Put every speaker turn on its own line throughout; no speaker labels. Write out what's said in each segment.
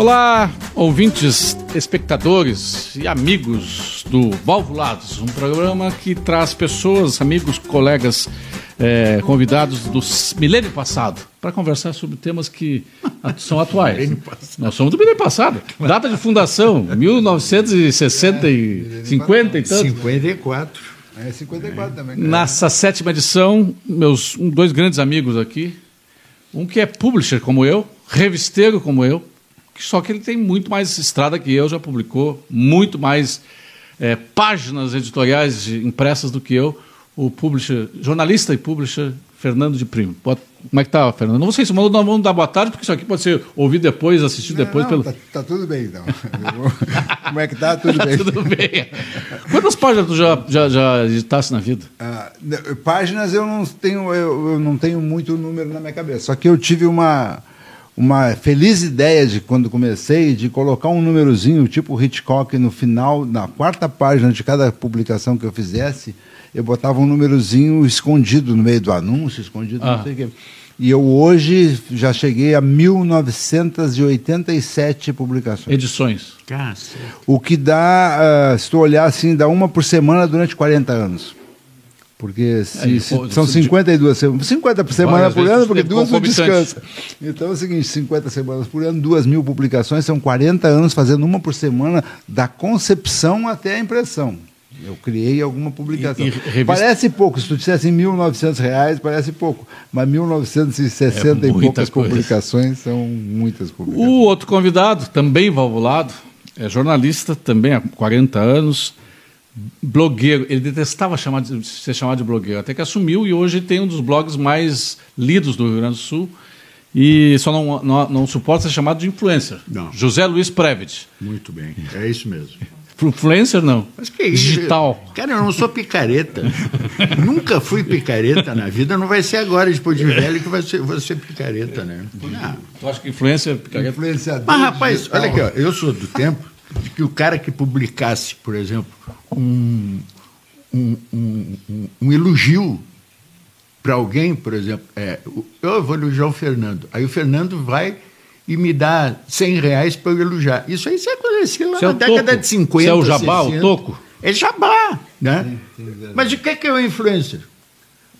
Olá, ouvintes, espectadores e amigos do Valvulados, um programa que traz pessoas, amigos, colegas, é, convidados do milênio passado para conversar sobre temas que são atuais. Nós somos do milênio passado. Data de fundação, 1960 e 50 e tanto.
54. É 54 também.
Nessa sétima edição, meus dois grandes amigos aqui, um que é publisher como eu, revisteiro como eu, só que ele tem muito mais estrada que eu, já publicou muito mais é, páginas editoriais impressas do que eu, o publisher, jornalista e publisher Fernando de Primo. Como é que tá, Fernando? Não sei se nós vamos dar boa tarde, porque isso aqui pode ser ouvido depois, assistido
não,
depois.
Não,
pelo...
tá, tá, tudo bem, então. Como é que tá? Tudo bem.
tudo bem. Quantas páginas tu já, já, já editaste na vida?
Ah, páginas eu não tenho, eu, eu não tenho muito número na minha cabeça. Só que eu tive uma uma feliz ideia de quando comecei de colocar um númerozinho tipo Hitchcock no final, na quarta página de cada publicação que eu fizesse, eu botava um númerozinho escondido no meio do anúncio, escondido, ah. não sei o quê. E eu hoje já cheguei a 1987 publicações.
Edições.
O que dá, uh, se tu olhar assim, dá uma por semana durante 40 anos. Porque se, Aí, se, pô, são 52 semanas, 50 por semana por ano, porque duas não descansa. Então é o seguinte, 50 semanas por ano, duas mil publicações, são 40 anos fazendo uma por semana, da concepção até a impressão. Eu criei alguma publicação. E, e revista... Parece pouco, se tu dissesse em 1.900 reais, parece pouco. Mas 1.960 é e poucas coisas. publicações são muitas publicações.
O outro convidado, também valvulado, é jornalista, também há 40 anos, blogueiro. Ele detestava chamar de, ser chamado de blogueiro, até que assumiu e hoje tem um dos blogs mais lidos do Rio Grande do Sul. E só não, não, não suporta ser chamado de influencer.
Não.
José Luiz Previt.
Muito bem, é isso mesmo.
Influencer não.
Mas que é isso?
Digital.
Cara, eu não sou picareta. Nunca fui picareta na vida. Não vai ser agora, depois de velho, que vai ser, vou ser picareta, né?
Não. Tu acha que influencer é picareta?
Influenciador
Mas, rapaz, digital. olha aqui, ó, eu sou do tempo de que o cara que publicasse, por exemplo, um, um, um, um elogio para alguém, por exemplo, é, eu vou elogiar o Fernando, aí o Fernando vai e me dá 100 reais para eu elogiar. Isso aí você conhecia lá
Você
na é década
toco.
de 50.
Você é o jabá, 60. o toco?
É jabá, né? Sim, mas o que é, que é o influencer?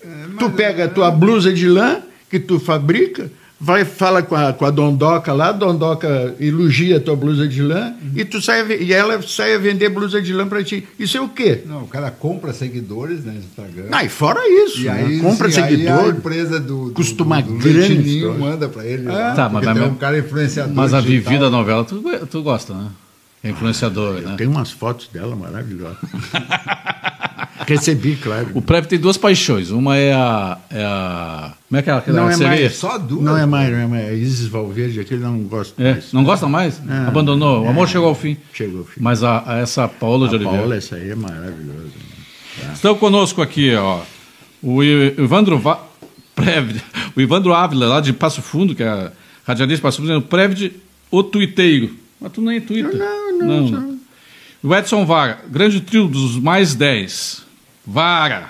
É, tu pega a tua blusa de lã que tu fabrica, vai fala com a, com a Dondoca lá, a Dondoca elogia a tua blusa de lã uhum. e tu sai e ela sai a vender blusa de lã para ti. Isso é o quê?
Não, o cara compra seguidores né, no Instagram.
Ah, e fora isso,
e né? aí,
compra sim, seguidor.
Aí a empresa do, do
costuma
do, do
grande
manda para ele.
Ah, lá, tá, mas,
é um cara influenciador.
Mas a Vivi da novela tu, tu gosta, né? É influenciador, né?
Tem umas fotos dela maravilhosas. Recebi, claro.
O Prev tem duas paixões. Uma é a. É a como é que é aquela
não é
sereia?
mais, só duas. Não é mais, não é mais. É Isis Valverde, aquele não gosta
é,
mais.
Não gosta mais? É, Abandonou. O amor chegou ao fim.
Chegou ao fim.
Mas a, a essa Paola
a
de Oliveira.
Paola, essa aí é maravilhosa.
Tá. Estão conosco aqui, ó. O Ivandro Va... Prev, o Ivandro Ávila, lá de Passo Fundo, que é radialista de Passo Fundo, dizendo Prev, o tuiteiro. Mas tu nem é Twitter.
Não, não, não. não.
O Edson Vara, grande trio dos mais 10. Vara.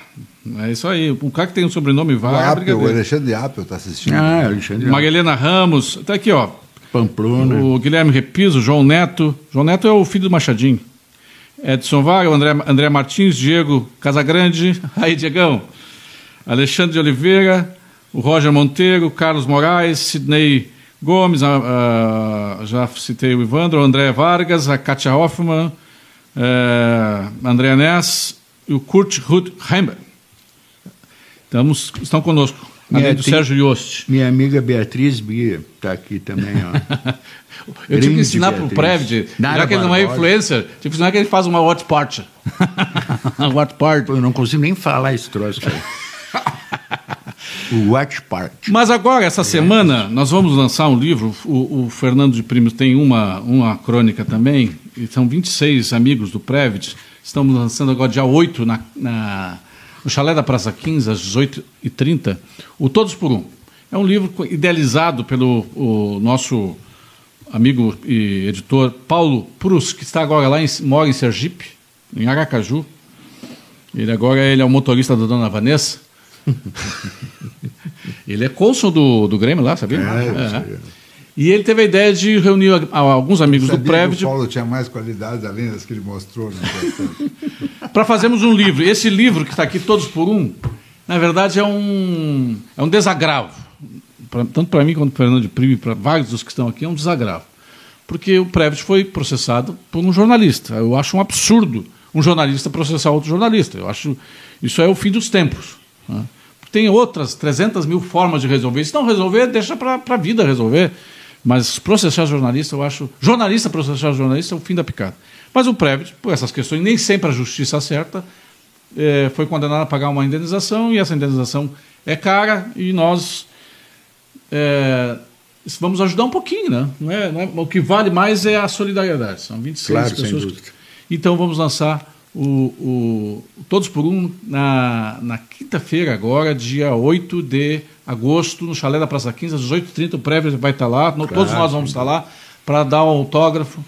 É isso aí. O cara que tem o sobrenome Vara.
O, o Alexandre Apple está assistindo.
Ah, Alexandre Magalena Ramos. Está aqui, ó.
Pamplona.
O Guilherme Repiso, o João Neto. João Neto é o filho do Machadinho. Edson Vara, o André, André Martins, Diego Casagrande. Aí, Diegão. Alexandre de Oliveira, o Roger Monteiro, Carlos Moraes, Sidney Gomes, a, a, já citei o Ivandro, o André Vargas, a Katia Hoffmann, é, André Ness, e o Kurt Heimberg. Estamos, estão conosco, minha, além do Sérgio Yost.
Minha amiga Beatriz Bia está aqui também. Ó.
Eu tive que ensinar para o Prevd, já que ele não é influencer, tive que ensinar que ele faz uma watch party.
watch party. Eu não consigo nem falar esse troço o watch party.
Mas agora, essa semana, nós vamos lançar um livro. O, o Fernando de Primos tem uma, uma crônica também, e são 26 amigos do Prevd Estamos lançando agora dia 8 na, na, no Chalé da Praça 15, às 18h30, o Todos por Um. É um livro idealizado pelo nosso amigo e editor Paulo Prus, que está agora lá, em, mora em Sergipe, em Aracaju. Ele agora ele é o motorista da dona Vanessa. ele é cônsul do, do Grêmio lá, sabia?
É, é.
E ele teve a ideia de reunir alguns amigos do Previt.
Que o Paulo tinha mais qualidades além das que ele mostrou.
Para fazermos um livro. Esse livro que está aqui, Todos por Um, na verdade é um, é um desagravo. Pra, tanto para mim quanto para o Fernando de Prime, para vários dos que estão aqui, é um desagravo. Porque o Previt foi processado por um jornalista. Eu acho um absurdo um jornalista processar outro jornalista. Eu acho isso é o fim dos tempos. Né? Tem outras 300 mil formas de resolver. Se não resolver, deixa para a vida resolver. Mas processar jornalista, eu acho. Jornalista processar jornalista é o fim da picada. Mas o Previt, por essas questões, nem sempre a justiça acerta, é, foi condenado a pagar uma indenização, e essa indenização é cara, e nós é, vamos ajudar um pouquinho, né? Não é, não é, o que vale mais é a solidariedade. São 26 claro, pessoas. Então vamos lançar o, o, Todos por Um na, na quinta-feira, agora, dia 8 de agosto, no Chalé da Praça 15, às 18h30. O prévio vai estar lá, claro. todos nós vamos estar lá para dar um autógrafo.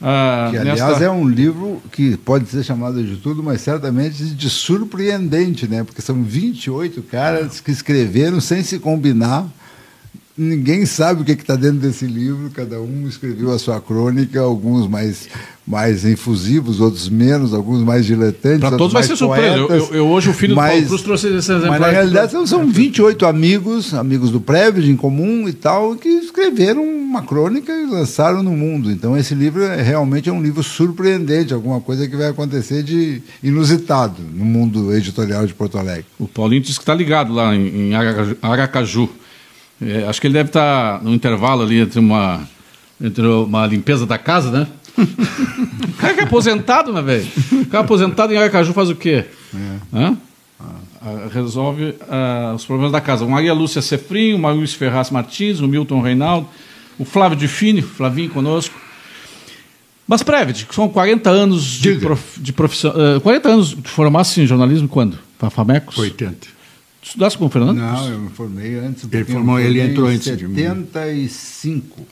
Ah, que, aliás, nesta... é um livro que pode ser chamado de tudo, mas certamente de surpreendente, né? Porque são 28 caras que escreveram sem se combinar ninguém sabe o que é está dentro desse livro, cada um escreveu a sua crônica, alguns mais, mais infusivos, outros menos, alguns mais diletantes.
Para todos vai ser surpresa. Eu, eu, eu, hoje o filho mas, do Paulo Cruz trouxe esse exemplo.
Mas na realidade são, são 28 amigos, amigos do Previd em comum e tal, que escreveram uma crônica e lançaram no mundo. Então esse livro é, realmente é um livro surpreendente, alguma coisa que vai acontecer de inusitado no mundo editorial de Porto Alegre.
O Paulinho disse que está ligado lá em, em Aracaju. É, acho que ele deve estar no intervalo ali entre uma, entre uma limpeza da casa, né? o cara que é aposentado, né, velho? O cara aposentado em Aracaju faz o quê? É. Ah. Resolve uh, os problemas da casa. O Maria Lúcia Cefrim, o Maurício Ferraz Martins, o Milton Reinaldo, o Flávio de Fini, Flavinho conosco. Mas, Previt, são 40 anos de, prof, de profissão. Uh, 40 anos de formasse em jornalismo quando? Para Famecos?
80.
Estudasse com o Fernando?
Não, eu me formei antes.
Ele, formou, ele entrou antes
de mim. 75.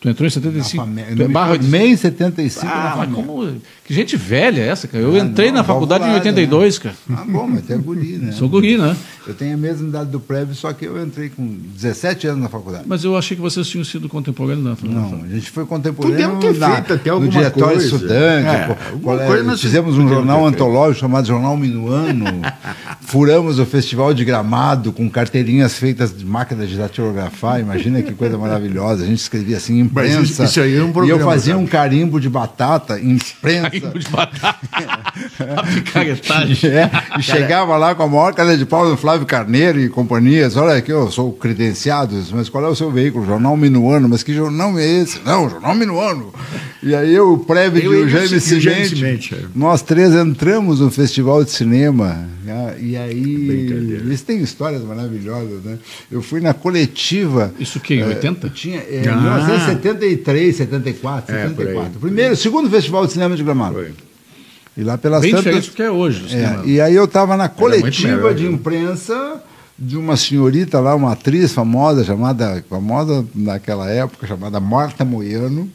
Tu entrou em 75?
Na eu Barra me formei em 75 ah,
mas como... Que gente velha é essa, cara. Eu ah, entrei não, na faculdade em 82, né? cara.
Ah, bom, mas tu é guri, né?
Sou guri, né?
Eu tenho a mesma idade do prévio, só que eu entrei com 17 anos na faculdade.
Mas eu achei que vocês tinham sido contemporâneos,
não. Não, a gente foi contemporâneo ter na, feito até no Diretório coisa. Estudante. É, fizemos um jornal antológico chamado Jornal Minuano. furamos o Festival de Gramado com carteirinhas feitas de máquina de datilografar. Imagina que coisa maravilhosa. A gente escrevia assim, imprensa. Isso, isso aí é um problema. E eu fazia um carimbo de batata, imprensa. De batata. a picaretagem. É, e chegava lá com a maior cara de pau do Flávio Carneiro e companhias, olha aqui, eu sou credenciado, mas qual é o seu veículo? Jornal Minuano, mas que jornal é esse? Não, Jornal Minuano. E aí eu, o Prévio e o Jaime Cimente, é. nós três entramos no Festival de Cinema, né? e aí, eles têm histórias maravilhosas, né? Eu fui na coletiva...
Isso que, em 80?
Tinha, é, ah. 1973, 74, é, 74. Primeiro, segundo Festival de Cinema de Gramado. Foi.
E lá pelas Bem tantas... diferente do que é hoje.
É, e aí eu estava na coletiva de imprensa de uma senhorita lá, uma atriz famosa, chamada, famosa naquela época, chamada Marta Moiano,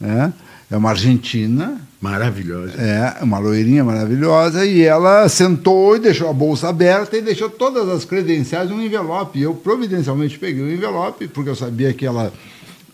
né? é uma argentina.
Maravilhosa.
É, uma loirinha maravilhosa, e ela sentou e deixou a bolsa aberta e deixou todas as credenciais num envelope. Eu providencialmente peguei o envelope, porque eu sabia que ela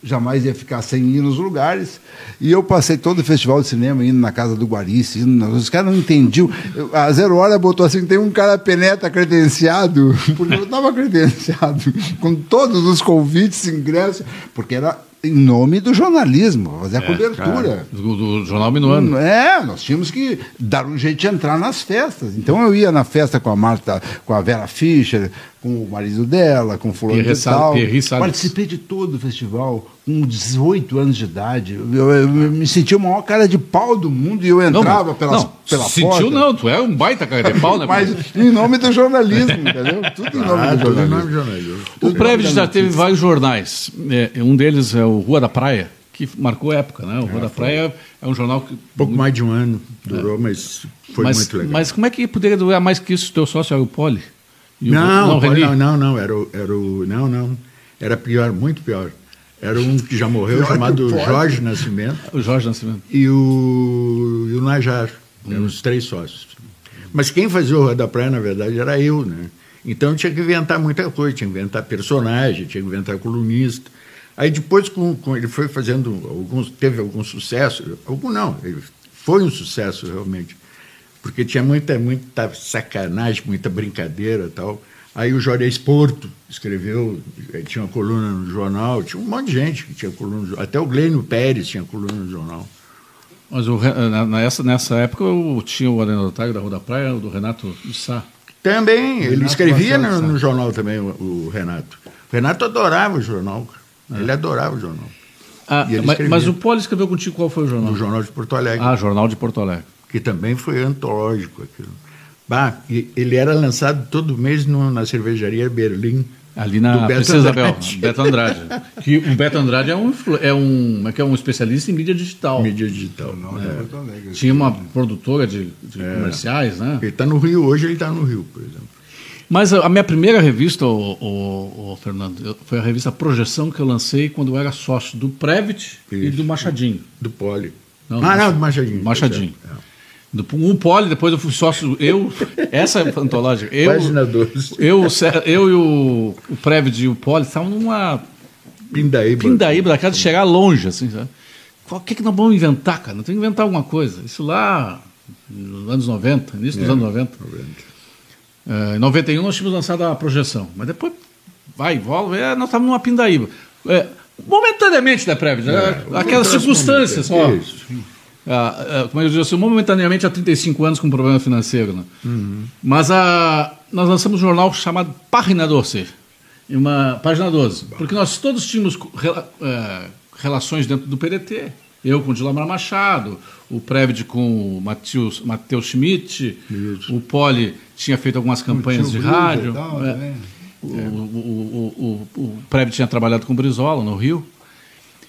jamais ia ficar sem ir nos lugares. E eu passei todo o festival de cinema indo na casa do Guarice. Os caras não entendiam. A Zero Hora botou assim: tem um cara penetra credenciado, porque eu estava credenciado, com todos os convites, ingressos, porque era em nome do jornalismo, fazer a é, cobertura.
do, do, Jornal Minuano.
É, nós tínhamos que dar um jeito de entrar nas festas. Então eu ia na festa com a Marta, com a Vera Fischer, com o marido dela, com o fulano de tal. Participei de todo o festival com 18 anos de idade. Eu, eu, me sentia o maior cara de pau do mundo e eu entrava não, pelas, não, pela sentiu
porta. Sentiu não, tu é um baita cara de pau, né?
Mas em nome do jornalismo, entendeu? Tudo em nome ah, do jornalismo. Nome do jornalismo.
O Previd já teve vários jornais. É, um deles é o Rua da Praia, que marcou época, né? O Rua é, da Praia é um jornal que...
Pouco mais de um ano durou, é. mas foi
mas,
muito legal.
Mas como é que poderia durar mais que isso? Teu sócio é o Poli?
Não, o, não, não, não, não, era o, era o... Não, não. Era pior, muito pior. Era um que já morreu, chamado Jorge Nascimento.
O Jorge Nascimento.
E o, e o Najar. Hum. Eram os três sócios. Mas quem fazia o Rua da Praia, na verdade, era eu, né? Então tinha que inventar muita coisa, tinha que inventar personagem, tinha que inventar colunista. Aí depois com, com, ele foi fazendo alguns, teve algum sucesso, algum não, ele foi um sucesso realmente, porque tinha muita, muita sacanagem, muita brincadeira tal. Aí o Juarez Porto escreveu, tinha uma coluna no jornal, tinha um monte de gente que tinha coluna no jornal, até o Glênio Pérez tinha coluna no jornal.
Mas o, nessa, nessa época eu tinha o anedotário da Rua da Praia, do Renato Sá.
Também, ele Renato escrevia no, no, jornal também, o, o, Renato. O Renato adorava o jornal, é. ele adorava o jornal.
Ah, mas, mas, o Poli escreveu contigo qual foi o jornal?
O Jornal de Porto Alegre.
Ah, Jornal de Porto Alegre.
Que também foi antológico aquilo. Bah, ele era lançado todo mês no, na cervejaria Berlim.
Ali na Princesa Isabel, Beto Andrade. que o Beto Andrade é um, é, um, é, é um especialista em mídia digital.
Mídia digital.
É. Tinha uma produtora de, de é. comerciais, né?
Ele está no Rio, hoje ele está no Rio, por exemplo.
Mas a minha primeira revista, o, o, o Fernando, foi a revista Projeção que eu lancei quando eu era sócio do Previt e do Machadinho.
Do Poli.
Não, ah, não, do Machadinho. Machadinho. É. Um poli, depois eu fui sócio. Eu, essa é antológica. Eu,
Página 12.
Eu, eu e o, o Previd e o poli estavam numa.
Pindaíba.
Pindaíba, daquela de chegar longe, assim, sabe? O que, é que nós vamos inventar, cara? Não tem que inventar alguma coisa. Isso lá nos anos 90, início dos é, anos 90. 90. Uh, em 91 nós tínhamos lançado a projeção, mas depois vai e volta, é, nós estávamos numa pindaíba. É, momentaneamente, né, Previd? É, aquelas circunstâncias só. Isso. Ah, ah, como eu disse, momentaneamente há 35 anos com problema financeiro. Né? Uhum. Mas a, nós lançamos um jornal chamado Página 12, uma, página 12, porque nós todos tínhamos é, relações dentro do PDT. Eu com o Dilamar Machado, o Previd com o Matheus Schmidt, Isso. o Poli tinha feito algumas campanhas de rádio. Tal, é, o, o, o, o, o tinha trabalhado com o Brizola no Rio.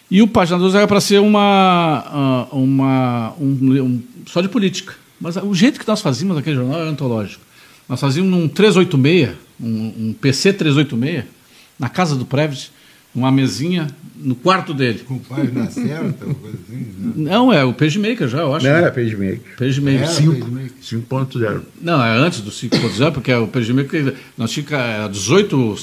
E o Página 12 era para ser uma, ah, uma um, um, só de política. Mas o jeito que nós fazíamos naquele jornal era antológico. Nós fazíamos um 386, um, um PC 386, na casa do Previs, uma mesinha no quarto dele.
Com página certa, coisa assim? Né?
Não, é o PageMaker já, eu acho.
Não era PageMaker.
PageMaker.
5.0.
Não, é antes do 5.0, porque é o PageMaker, nós tínhamos 18 uh,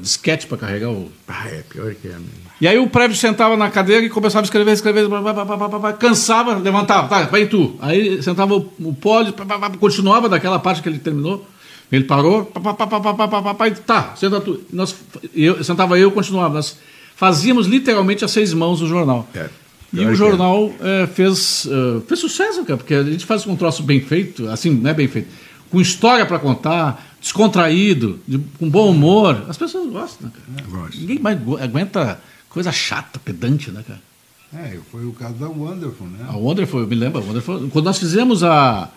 disquetes para carregar o...
Ah, é pior que é mesmo.
E aí o prévio sentava na cadeira e começava a escrever, escrever, blá, blá, blá, cansava, levantava, tá, vai tu. Aí sentava o, o pódio, continuava daquela parte que ele terminou. Ele parou, pá, pá, pá, pá, pá, pá, pá, tá, senta tu. Nós, eu, sentava eu e continuava. Nós fazíamos literalmente a seis mãos o jornal. É. E o jornal é, fez, uh, fez sucesso, cara, porque a gente faz um troço bem feito, assim, não é bem feito, com história para contar, descontraído, de, com bom humor. As pessoas gostam, né, cara? Ninguém mais aguenta coisa chata, pedante, né, cara?
É, foi o caso da Wonderful, né?
A Wonderful, eu me lembro, a Wonderful, quando nós fizemos a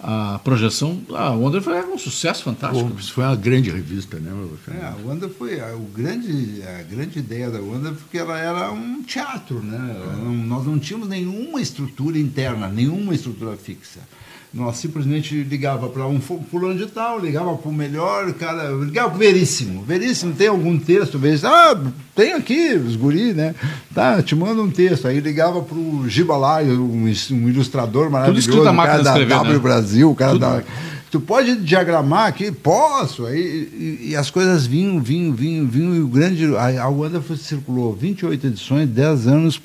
a projeção, a Wonder foi um sucesso fantástico.
Isso foi uma grande revista, né?
É, a Wonder foi a, o grande, a grande ideia da Wonder porque ela era um teatro, né? Não, nós não tínhamos nenhuma estrutura interna, nenhuma estrutura fixa. Nós simplesmente ligava para um fulano de tal, ligava para o melhor, cara, ligava para o Veríssimo. Veríssimo, tem algum texto? Veríssimo, ah, tem aqui, os guri, né? Tá, te manda um texto. Aí ligava para o Gibalai, um, um ilustrador maravilhoso,
Tudo o cara da escrever,
W
né?
Brasil, o cara Tudo. da... Tu pode diagramar aqui? Posso. Aí, e, e, as coisas vinham, vinham, vinham, vinham. E o grande... A, a Wanda circulou 28 edições, 10 anos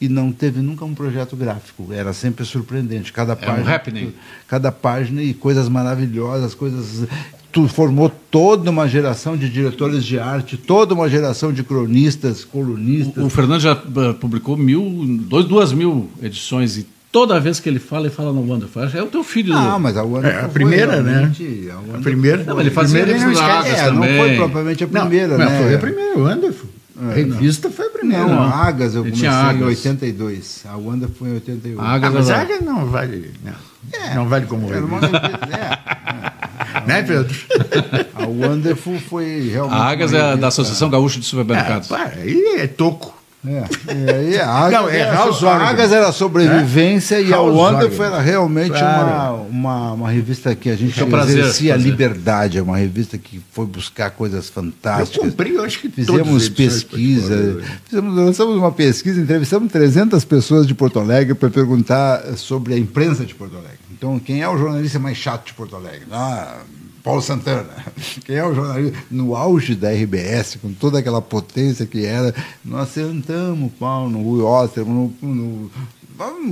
e não teve nunca um projeto gráfico. Era sempre surpreendente. Cada página,
é um happening.
cada página e coisas maravilhosas, coisas. Tu formou toda uma geração de diretores de arte, toda uma geração de cronistas, colunistas.
O, o Fernando já uh, publicou mil, dois, duas mil edições e toda vez que ele fala, ele fala no Wonderful. É o teu filho.
Ah, mas a Wonderful
é a primeira, né?
A, a primeira.
Não, ele fazia
primeira,
não, é,
não foi propriamente a primeira,
não,
né?
Foi a primeira, o Wonderful. É, a revista não. foi a primeira.
Não, a Agas eu comecei em 82. A Wanda foi em 88. A
Agas, ah, mas a Agas não vale. Não, é, não vale como revista. É, é, né, Pedro?
A Wonderful foi realmente.
A Agas é da Associação Gaúcha de Supermercados.
É, para, aí é toco.
É, e, e a não, é House a Agas era sobrevivência é? e a Wonderful era realmente uma, uma, uma, revista que a gente exercia a liberdade, é uma revista que foi buscar coisas fantásticas. Eu
comprei, eu acho que
Fizemos pesquisa, fizemos, lançamos uma pesquisa, entrevistamos 300 pessoas de Porto Alegre para perguntar sobre a imprensa de Porto Alegre. Então, quem é o jornalista mais chato de Porto Alegre? Ah, Paulo Santana. Quem é o jornalista? No auge da RBS, com toda aquela potência que era, nós sentamos Paulo no Rui Oster, no, no,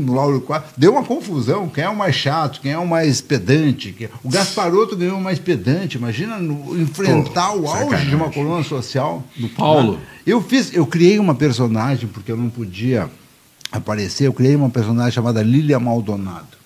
no Lauro Quatro. Deu uma confusão. Quem é o mais chato? Quem é o mais pedante? O Gasparoto ganhou o mais pedante. Imagina no, enfrentar Pô, o auge sacanagem. de uma coluna social.
Do Paulo.
Né? Eu fiz, eu criei uma personagem, porque eu não podia aparecer, eu criei uma personagem chamada Lília Maldonado.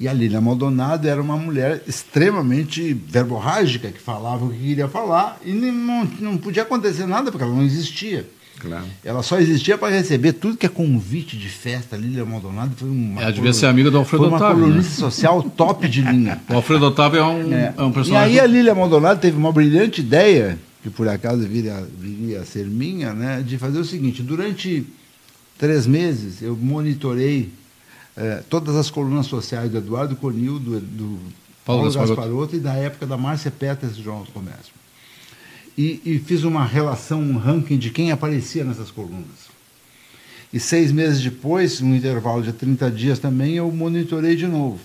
E a Lília Maldonado era uma mulher extremamente verborrágica, que falava o que queria falar, e não, não podia acontecer nada, porque ela não existia. Claro. Ela só existia para receber tudo que é convite de festa. Lília Maldonado foi uma.
Ela devia ser amiga do Alfredo
foi uma
Otávio.
Colunista né? social top de linha.
O Alfredo Otávio é um, é. é um personagem.
E aí a Lília Maldonado teve uma brilhante ideia, que por acaso viria, viria a ser minha, né, de fazer o seguinte: durante três meses eu monitorei é, todas as colunas sociais do Eduardo Conil, do, do Paulo, Paulo Gasparotto e da época da Márcia Peters do Jornal do Comércio. E, e, fiz uma relação, um ranking de quem aparecia nessas colunas. E seis meses depois, num intervalo de 30 dias também, eu monitorei de novo.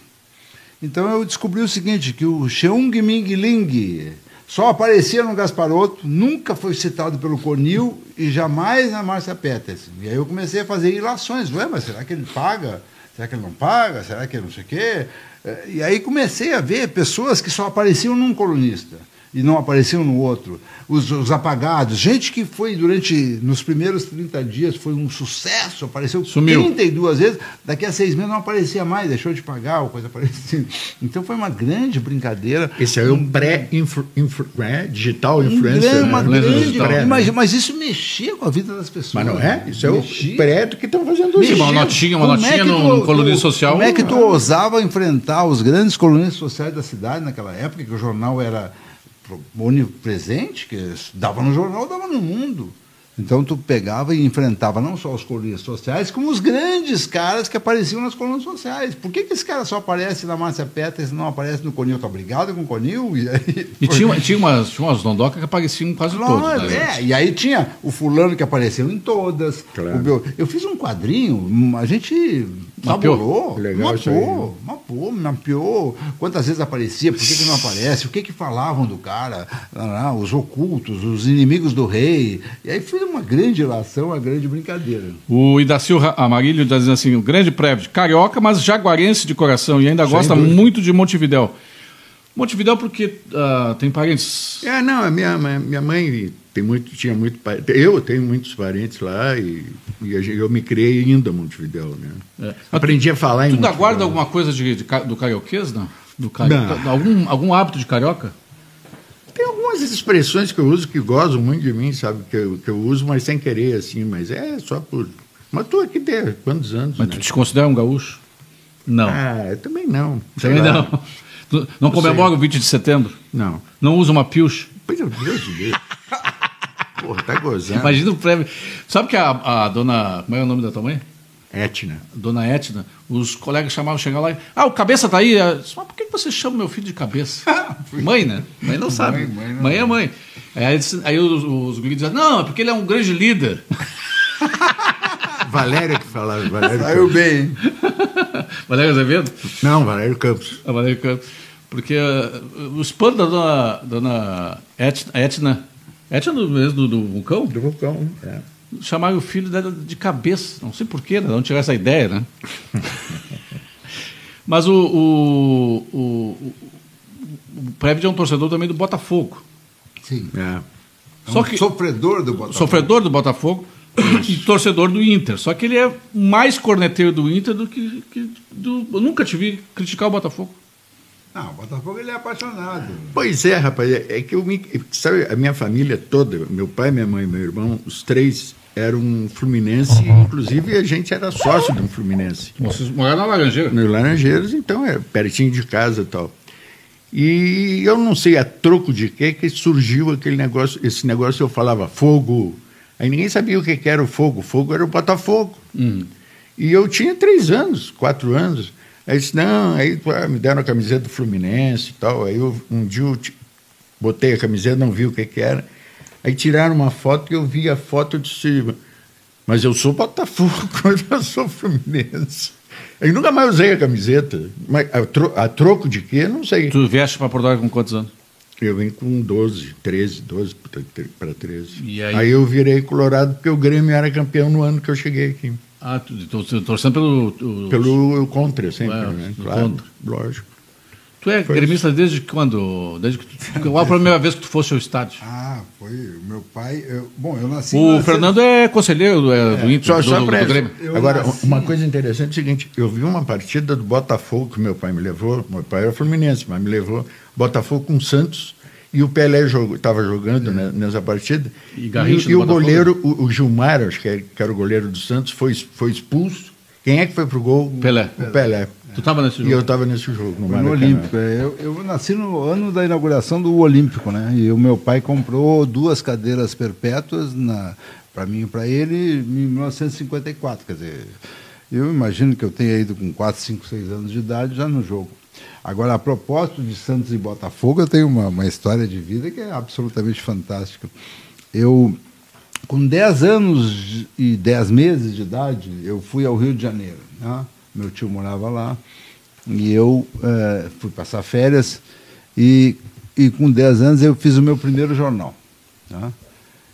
Então eu descobri o seguinte, que o Cheung Ming Ling só aparecia no Gasparotto, nunca foi citado pelo Conil e jamais na Márcia Peters. E aí eu comecei a fazer ilações. Ué, mas será que ele paga? Será que ele não paga? Será que ele não sei o quê? É, e aí comecei a ver pessoas que só apareciam num colunista e não apareciam no outro. Os, os, apagados, gente que foi durante, nos primeiros 30 dias, foi um sucesso, apareceu Sumiu. 32 vezes, daqui a seis meses não aparecia mais, deixou de pagar ou coisa parecida. Então foi uma grande brincadeira.
Esse é um pré-digital um influencer.
Um uma né? grande, pré, mas, mas, isso mexia com a vida das pessoas.
Mas não é? Isso mexia. é o pré que estão fazendo hoje.
Uma notinha, uma como é notinha é no tu, colunista social.
Como é que tu ousava enfrentar os grandes colunistas sociais da cidade naquela época, que o jornal era onipresente, que dava no jornal, dava no mundo. Então tu pegava e enfrentava não só os colunistas sociais, como os grandes caras que apareciam nas colunas sociais. Por que, que esse cara só aparece na Márcia Peters e não aparece no Conil? Tá obrigado com o Conil?
E, aí, e tinha, tinha, umas, tinha umas dondocas que apareciam quase todas.
todos. Né? É, e aí tinha o fulano que apareceu em todas. Claro. Meu, eu fiz um quadrinho, a gente Mapeou? Legal mapeou, mapeou, mapeou. Quantas vezes aparecia, por que, que não aparece, o que, que falavam do cara, ah, os ocultos, os inimigos do rei. E aí foi uma grande relação, uma grande brincadeira.
O Idacil Amarilho está dizendo assim: o grande prévio, carioca, mas jaguarense de coração e ainda Sem gosta dúvida. muito de Montevidéu. Montevidéu porque uh, tem parentes?
É, não, a minha, minha mãe tem muito, tinha muito eu tenho muitos parentes lá e, e eu me criei ainda em Montevidéu, né? É. Aprendi a falar
tu
em Tu
ainda guarda alguma coisa de, de, do carioquês, não? Do cari... não. Algum, algum hábito de carioca?
Tem algumas expressões que eu uso que gozam muito de mim, sabe? Que eu, que eu uso, mas sem querer, assim, mas é só por. Mas estou aqui desde quantos anos?
Mas né? tu te considera um gaúcho?
Não. Ah, também não.
Também não. Tu não, não comemora o 20 de setembro?
Não.
Não usa uma pilcha?
Pois é, Deus de Deus. Porra, tá gozando.
Imagina o prêmio. Sabe que a, a dona. Como é o nome da tua mãe?
Etna.
Dona Etna, os colegas chamavam, chegavam lá e. Ah, o cabeça tá aí. Disse, Mas por que você chama meu filho de cabeça? mãe, né? Mãe não sabe. Mãe, mãe, não mãe é mãe. Aí, aí os, os guris diziam, não, é porque ele é um grande líder.
Valério que falava. Valério
Saiu bem, hein?
Valério Azevedo?
Não, Valério Campos.
Ah, Valério Campos. Porque uh, o espanto da dona, dona Etna, Etna Etna do, mesmo do, do vulcão?
Do vulcão, é.
Chamaram o filho de, de cabeça. Não sei porquê, né? não tirar essa ideia, né? Mas o, o, o, o Prévio é um torcedor também do Botafogo.
Sim. É. é Só um que, sofredor do Botafogo.
Sofredor do Botafogo e torcedor do Inter. Só que ele é mais corneteiro do Inter do que. que do, eu nunca te vi criticar o Botafogo.
Não, o Botafogo ele é apaixonado.
Pois é, rapaz. É, é que eu me. Sabe, a minha família toda, meu pai, minha mãe meu irmão, os três eram Fluminense, inclusive a gente era sócio de um Fluminense.
Vocês moraram na Laranjeira?
No Laranjeiras, então é pertinho de casa e tal. E eu não sei a troco de quê que surgiu aquele negócio, esse negócio eu falava fogo. Aí ninguém sabia o que era o fogo. Fogo era o Botafogo. Hum. E eu tinha três anos, quatro anos. Aí disse, não, aí me deram a camiseta do Fluminense e tal. Aí eu, um dia eu botei a camiseta, não vi o que, que era. Aí tiraram uma foto e eu vi a foto de cima. Mas eu sou Botafogo, eu sou Fluminense. Eu nunca mais usei a camiseta. Mas a, tro, a troco de quê? Não sei.
Tu vieste para Alegre com quantos anos?
Eu vim com 12, 13, 12 para 13. Aí? aí? eu virei colorado porque o Grêmio era campeão no ano que eu cheguei aqui.
Ah, tu, tu, torcendo pelo...
O... Pelo contra, sempre, é, né? Claro, contra. lógico.
Tu é foi gremista isso. desde quando? Desde que tu, qual a primeira vez que tu fosse ao estádio?
Ah, foi meu pai. Eu, bom, eu nasci.
O Fernando é conselheiro é, do Inter, só, do, só do, do Grêmio.
Agora, nasci... uma coisa interessante é o seguinte: eu vi uma partida do Botafogo que meu pai me levou. Meu pai era fluminense, mas me levou. Botafogo com Santos e o Pelé estava jogando é. né, nessa partida. E, e, e o goleiro, o, o, Gilmar, acho que era, que era, o goleiro do Santos, foi, foi expulso. Quem é que foi pro gol?
Pelé.
O Pelé.
Tu estava nesse jogo?
E eu estava nesse jogo,
no, no Olímpico. É. Eu, eu nasci no ano da inauguração do Olímpico, né? E o meu pai comprou duas cadeiras perpétuas para mim e para ele em 1954. Quer dizer, eu imagino que eu tenha ido com 4, 5, 6 anos de idade já no jogo. Agora, a propósito de Santos e Botafogo, eu tenho uma, uma história de vida que é absolutamente fantástica. Eu, com 10 anos e 10 meses de idade, eu fui ao Rio de Janeiro. Né? meu tio morava lá, e eu é, fui passar férias, e, e com 10 anos eu fiz o meu primeiro jornal. Tá?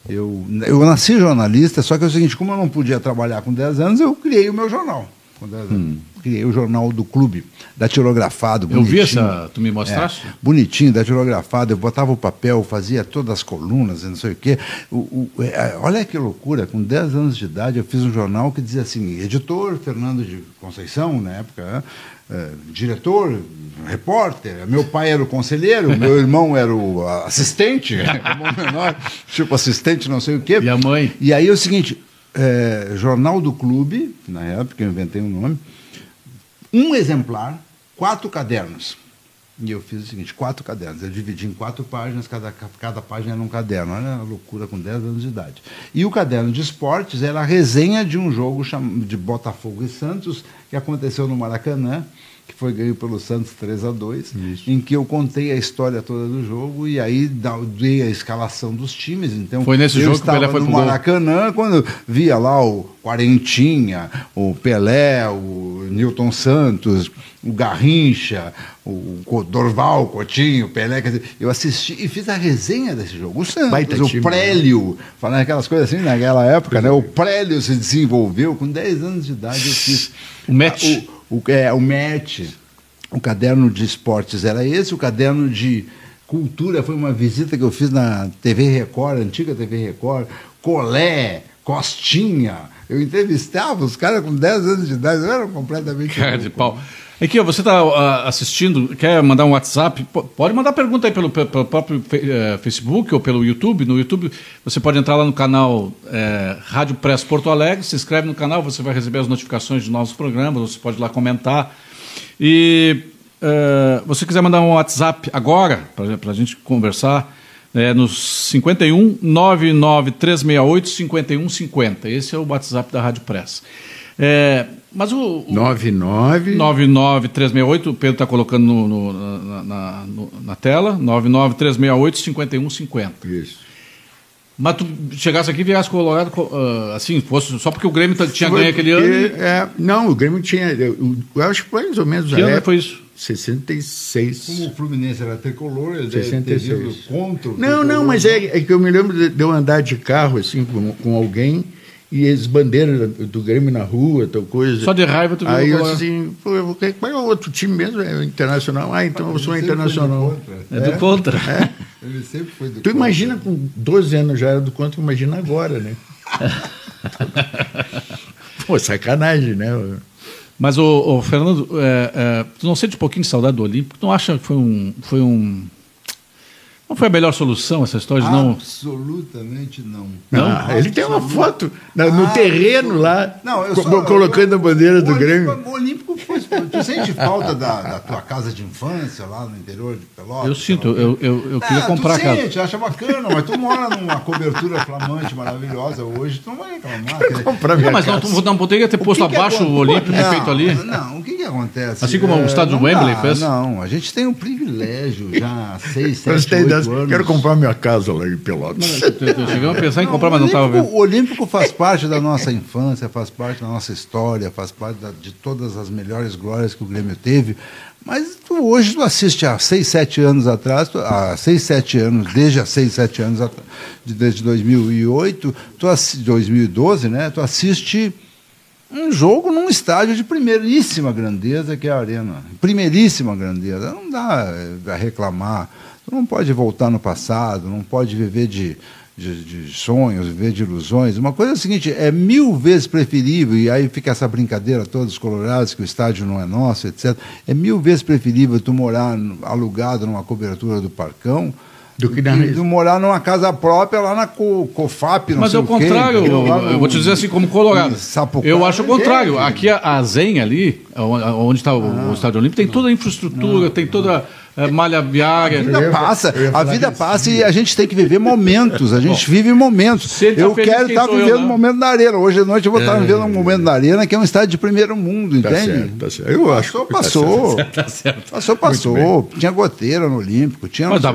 Eu, eu nasci jornalista, só que é o seguinte, como eu não podia trabalhar com 10 anos, eu criei o meu jornal. Com 10 anos. Hum. Criei o jornal do clube, datilografado.
Eu vi essa, tu me mostraste?
É, bonitinho, datilografado. Eu botava o papel, fazia todas as colunas, não sei o quê. O, o, é, olha que loucura, com 10 anos de idade eu fiz um jornal que dizia assim, editor Fernando de Conceição, na época, é, diretor, repórter. Meu pai era o conselheiro, meu irmão era o assistente, menor, tipo assistente, não sei o quê.
E a mãe?
E aí é o seguinte, é, Jornal do Clube, na época eu inventei um nome, um exemplar, quatro cadernos. E eu fiz o seguinte, quatro cadernos. Eu dividi em quatro páginas, cada, cada página era um caderno. Olha a loucura com 10 anos de idade. E o caderno de esportes era a resenha de um jogo de Botafogo e Santos, que aconteceu no Maracanã, que foi ganho pelo Santos 3 a 2 Isso. em que eu contei a história toda do jogo e aí dei a escalação dos times. Então,
foi nesse jogo que o Pelé foi
no Maracanã, quando via lá o Quarentinha, o Pelé, o Newton Santos, o Garrincha, o Dorval, o Coutinho, o Pelé, dizer, eu assisti e fiz a resenha desse jogo. O Santos, Baita o time, né? Prélio, né? falando aquelas coisas assim naquela época, né? O Prélio se desenvolveu com 10 anos de idade. Eu fiz
o match.
O, o, é, o match, o caderno de esportes era esse, o caderno de cultura foi uma visita que eu fiz na TV Record, antiga TV Record, Colé, Costinha. Eu entrevistava os caras com 10 anos de idade, eu era completamente.
Cara de pau. Aqui, ó, você está uh, assistindo, quer mandar um WhatsApp? Pode mandar pergunta aí pelo, pelo próprio uh, Facebook ou pelo YouTube. No YouTube, você pode entrar lá no canal uh, Rádio Press Porto Alegre, se inscreve no canal, você vai receber as notificações de novos programas, você pode lá comentar. E uh, você quiser mandar um WhatsApp agora, para a gente conversar, é no 51 99368 5150. Esse é o WhatsApp da Rádio Press. É, mas o.
99.
99368, o Pedro está colocando no, no, na, na, no, na, tela. 99368 5150.
Isso.
Mas tu chegasse aqui e viesse colorado uh, assim, fosse só porque o Grêmio tinha ganho aquele ano?
É, não, o Grêmio tinha. Eu, eu acho que foi mais ou menos.
Que ano época, foi isso?
66.
Como o Fluminense era tricolor, ele
66.
contra.
Não, não, mas é, é, que eu me lembro de, de eu andar de carro assim com, com alguém e as bandeiras do Grêmio na rua, tal coisa.
Só de raiva tu viu
Aí eu assim, pô, qual é o outro time mesmo? É o Internacional? Ah, então eu sou internacional.
É do contra. É.
Ele sempre foi do
Tu contra. imagina com 12 anos já era do contra, imagina agora, né? pô, sacanagem, né?
Mas, o, Fernando, é, é, tu não sente um pouquinho de saudade do Olímpico? Tu não acha que foi um, foi um não foi a melhor solução essa história de não.
Absolutamente não.
não? Ah, ele tem uma foto no ah, terreno lá, não, eu só, colocando eu, a bandeira do Grêmio.
O Olímpico foi. Tu sente falta da, da, tua casa de infância lá no interior de Pelotas?
Eu sinto, eu, eu, eu queria ah, comprar
tu
casa.
Sente, acha bacana, mas tu mora numa cobertura flamante, maravilhosa hoje, tu não vai reclamar.
Comprar minha
não, mas casa. não, não poderia ter posto que abaixo que o Olímpico não, feito ali?
Não, o que, que acontece?
Assim como é, o estádio do Wembley
dá? Não, a gente tem um privilégio já há seis, sete, oito
anos. Quero comprar minha casa lá em Pelotas.
Chegamos a pensar em comprar, mas não estava vendo.
O Olímpico faz parte da nossa infância, faz parte da nossa história, faz parte da, de todas as melhores glórias que o Grêmio teve. Mas tu, hoje tu assiste há 6, 7 anos atrás, tu, há 6, 7 anos, desde há 6, 7 anos, desde 2008, tu, 2012, né? Tu assiste um jogo num estádio de primeiríssima grandeza, que é a Arena. Primeiríssima grandeza. Não dá a reclamar. Tu não pode voltar no passado, não pode viver de, de, de, sonhos, viver de ilusões. Uma coisa é a seguinte, é mil vezes preferível, e aí fica essa brincadeira toda dos colorados, que o estádio não é nosso, etc. É mil vezes preferível tu morar alugado numa cobertura do Parcão, do que na morar numa casa própria lá na COFAP,
não Mas é o contrário, eu, eu, vou te dizer assim, como colorado. Eu acho o contrário. Aqui a, a Zen ali, onde está o, o Estádio Olímpico, tem toda a infraestrutura, tem toda é, malha viária.
A vida passa, a vida passa e a gente tem que viver momentos, a gente Bom, vive momentos. Eu tá quero estar tá vivendo um momento na arena. Hoje à noite eu vou estar tá é, vivendo um momento na arena que é um estádio de primeiro mundo, tá entende? Certo,
tá certo. Eu acho.
Passou, passou. Tá certo. Passou, passou. Tinha goteira no Olímpico. Tinha
Mas dá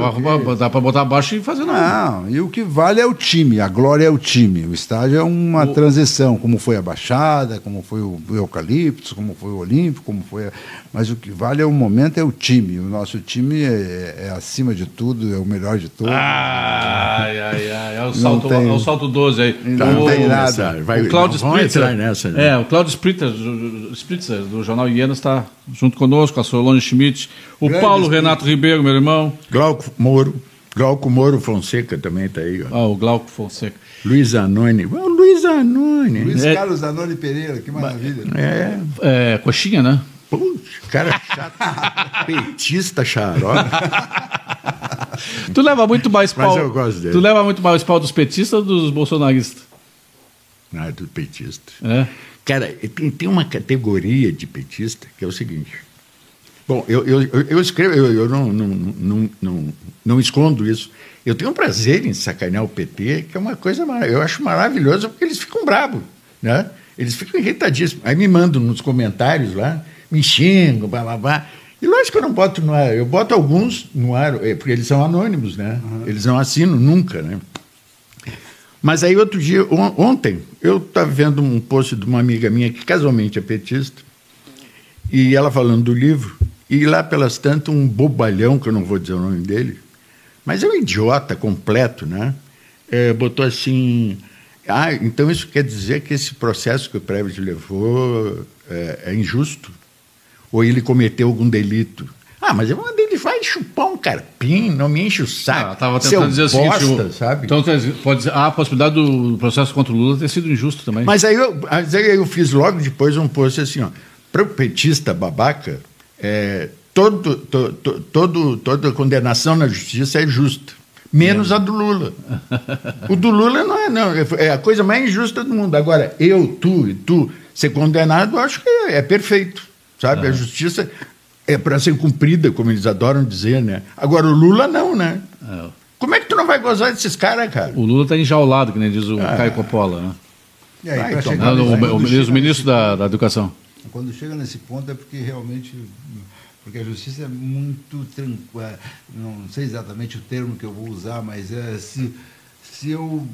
para botar abaixo e fazer
nada. Não, e o que vale é o time, a glória é o time. O estádio é uma o... transição, como foi a Baixada, como foi o Eucaliptos, como foi o Olímpico, como foi. A... Mas o que vale é o momento, é o time. O nosso time é, é acima de tudo, é o melhor de todos.
Ai, ai, ai. É o salto, tem, é o salto 12 aí.
Não, o, tem nada.
Vai, o Claudio Spritzer, nessa, né? É, o Claudio Spritzer, Spritzer, do Jornal Iena, está junto conosco, a Solone Schmidt, o Grande Paulo Spritzer. Renato Ribeiro, meu irmão.
Glauco Moro. Glauco Moro Fonseca também está aí. Ó.
Ah, o Glauco Fonseca.
Luiz Anoni. O Luiz Anoni.
Luiz é, Carlos Anoni Pereira, que maravilha.
É, é coxinha, né?
Putz, cara chato. petista xarope.
tu leva muito mais pau.
Mas eu gosto dele.
Tu leva muito mais pau dos petistas ou dos bolsonaristas?
Ah, do petista.
É.
Cara, tem, tem uma categoria de petista que é o seguinte. Bom, eu, eu, eu escrevo, eu, eu não, não, não, não, não escondo isso. Eu tenho um prazer em sacanear o PT, que é uma coisa, eu acho maravilhosa, porque eles ficam bravos, né? Eles ficam irritadíssimos. Aí me mandam nos comentários lá, me xingam, blá, blá, blá. E lógico que eu não boto no ar, eu boto alguns no ar, é, porque eles são anônimos, né? Uhum. Eles não assinam nunca, né? Mas aí outro dia, on, ontem, eu estava vendo um post de uma amiga minha que casualmente é petista, e ela falando do livro, e lá pelas tantas um bobalhão, que eu não vou dizer o nome dele, mas é um idiota completo, né? É, botou assim, ah, então isso quer dizer que esse processo que o Prevet levou é, é injusto? Ou ele cometeu algum delito. Ah, mas eu mandei ele vai chupar um carpim, não me enche o saco. Ah,
tava tentando dizer o seguinte, sabe? Então pode dizer, há a possibilidade do processo contra o Lula ter sido injusto também.
Mas aí eu, mas aí eu fiz logo depois um post assim, ó, para o petista babaca, é, todo, to, to, todo, toda condenação na justiça é justa. Menos é. a do Lula. o do Lula não é, não. É a coisa mais injusta do mundo. Agora, eu, tu e tu ser condenado, eu acho que é, é perfeito sabe? A justiça é para ser cumprida, como eles adoram dizer, né? Agora, o Lula não, né? É. Como é que tu não vai gozar desses caras, cara?
O Lula está enjaulado, que nem diz o ah. Caio Coppola, né?
E aí, vai,
então, não, o, o, ministro, o ministro da, da Educação.
Quando chega nesse ponto é porque realmente porque a justiça é muito tranquila, não sei exatamente o termo que eu vou usar, mas é se, se eu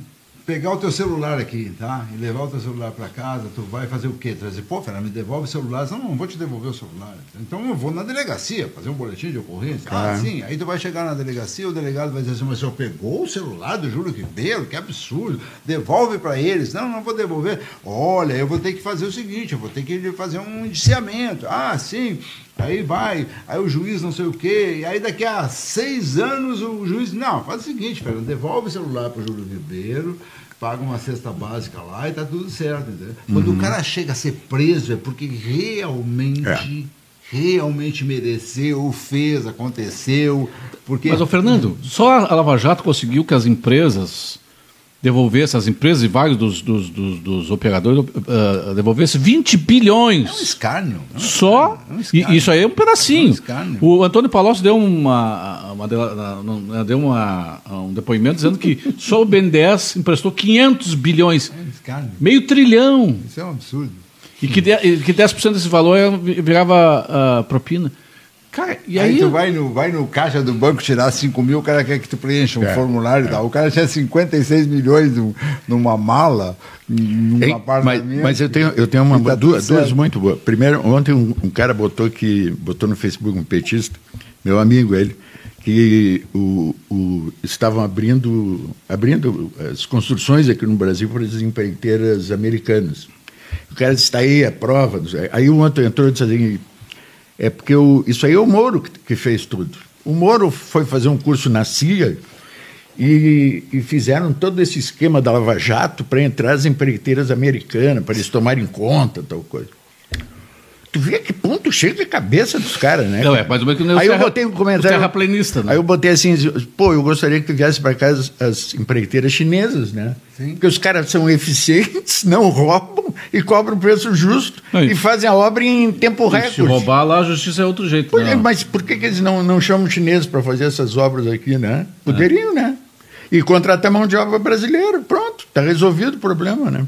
pegar o teu celular aqui, tá? E levar o teu celular para casa, tu vai fazer o quê? Trazer, pô, Fernando, me devolve o celular. Não, não vou te devolver o celular. Então eu vou na delegacia, fazer um boletim de ocorrência. Ah, sim. Aí tu vai chegar na delegacia, o delegado vai dizer assim, mas o senhor pegou o celular do Júlio Ribeiro? Que absurdo. Devolve para eles. Não, não vou devolver. Olha, eu vou ter que fazer o seguinte, eu vou ter que fazer um indiciamento. Ah, sim. Aí vai, aí o juiz não sei o quê, e aí daqui a seis anos o juiz. Não, faz o seguinte, Fernando, devolve o celular para o Júlio Ribeiro, paga uma cesta básica lá e tá tudo certo. Entendeu? Quando uhum. o cara chega a ser preso é porque realmente. É. Realmente mereceu, fez, aconteceu. Porque...
Mas, o Fernando, só a Lava Jato conseguiu que as empresas devolvesse, as empresas e vários dos, dos, dos, dos operadores uh, devolvesse 20 bilhões. É
um escárnio.
É um Só. É um escárnio. E isso aí é um pedacinho. É um o Antônio Palocci deu, uma, uma, deu uma, um depoimento dizendo que só o BNDES emprestou 500 bilhões. É um escárnio. Meio trilhão.
Isso é um absurdo.
E que, de, que 10% desse valor virava uh, propina.
Cara, e aí, aí tu vai no, vai no caixa do banco tirar 5 mil, o cara quer que tu preencha um é, formulário é. e tal. O cara tinha 56 milhões numa mala, numa
Ei, mas, mas eu tenho, eu tenho uma, tá duas, duas muito boas. Primeiro, ontem um, um, cara botou que botou no Facebook um petista, meu amigo ele, que o, o, estavam abrindo, abrindo as construções aqui no Brasil para as empreiteiras americanas. O cara disse, está aí a prova. Aí o outro entrou e disse assim, é porque o, isso aí é o Moro que, que, fez tudo. O Moro foi fazer um curso na CIA e, e fizeram todo esse esquema da Lava Jato para entrar as empreiteiras americanas, para eles tomarem conta, tal coisa. Tu vê que ponto chega a cabeça dos caras, né?
Não, é mais ou menos que
nem Aí eu botei um comentário.
terraplanista,
né? Aí eu botei assim, pô, eu gostaria que viesse para cá as, as, empreiteiras chinesas, né? Sim. Porque os caras são eficientes, não roubam e cobram preço justo não, e fazem a obra em tempo recorde. Se
roubar lá, a justiça é outro jeito.
Por, mas por que, que eles não, não chamam chineses para fazer essas obras aqui, né? Poderiam, é. né? E contratar mão de obra brasileira. Pronto, está resolvido o problema, né?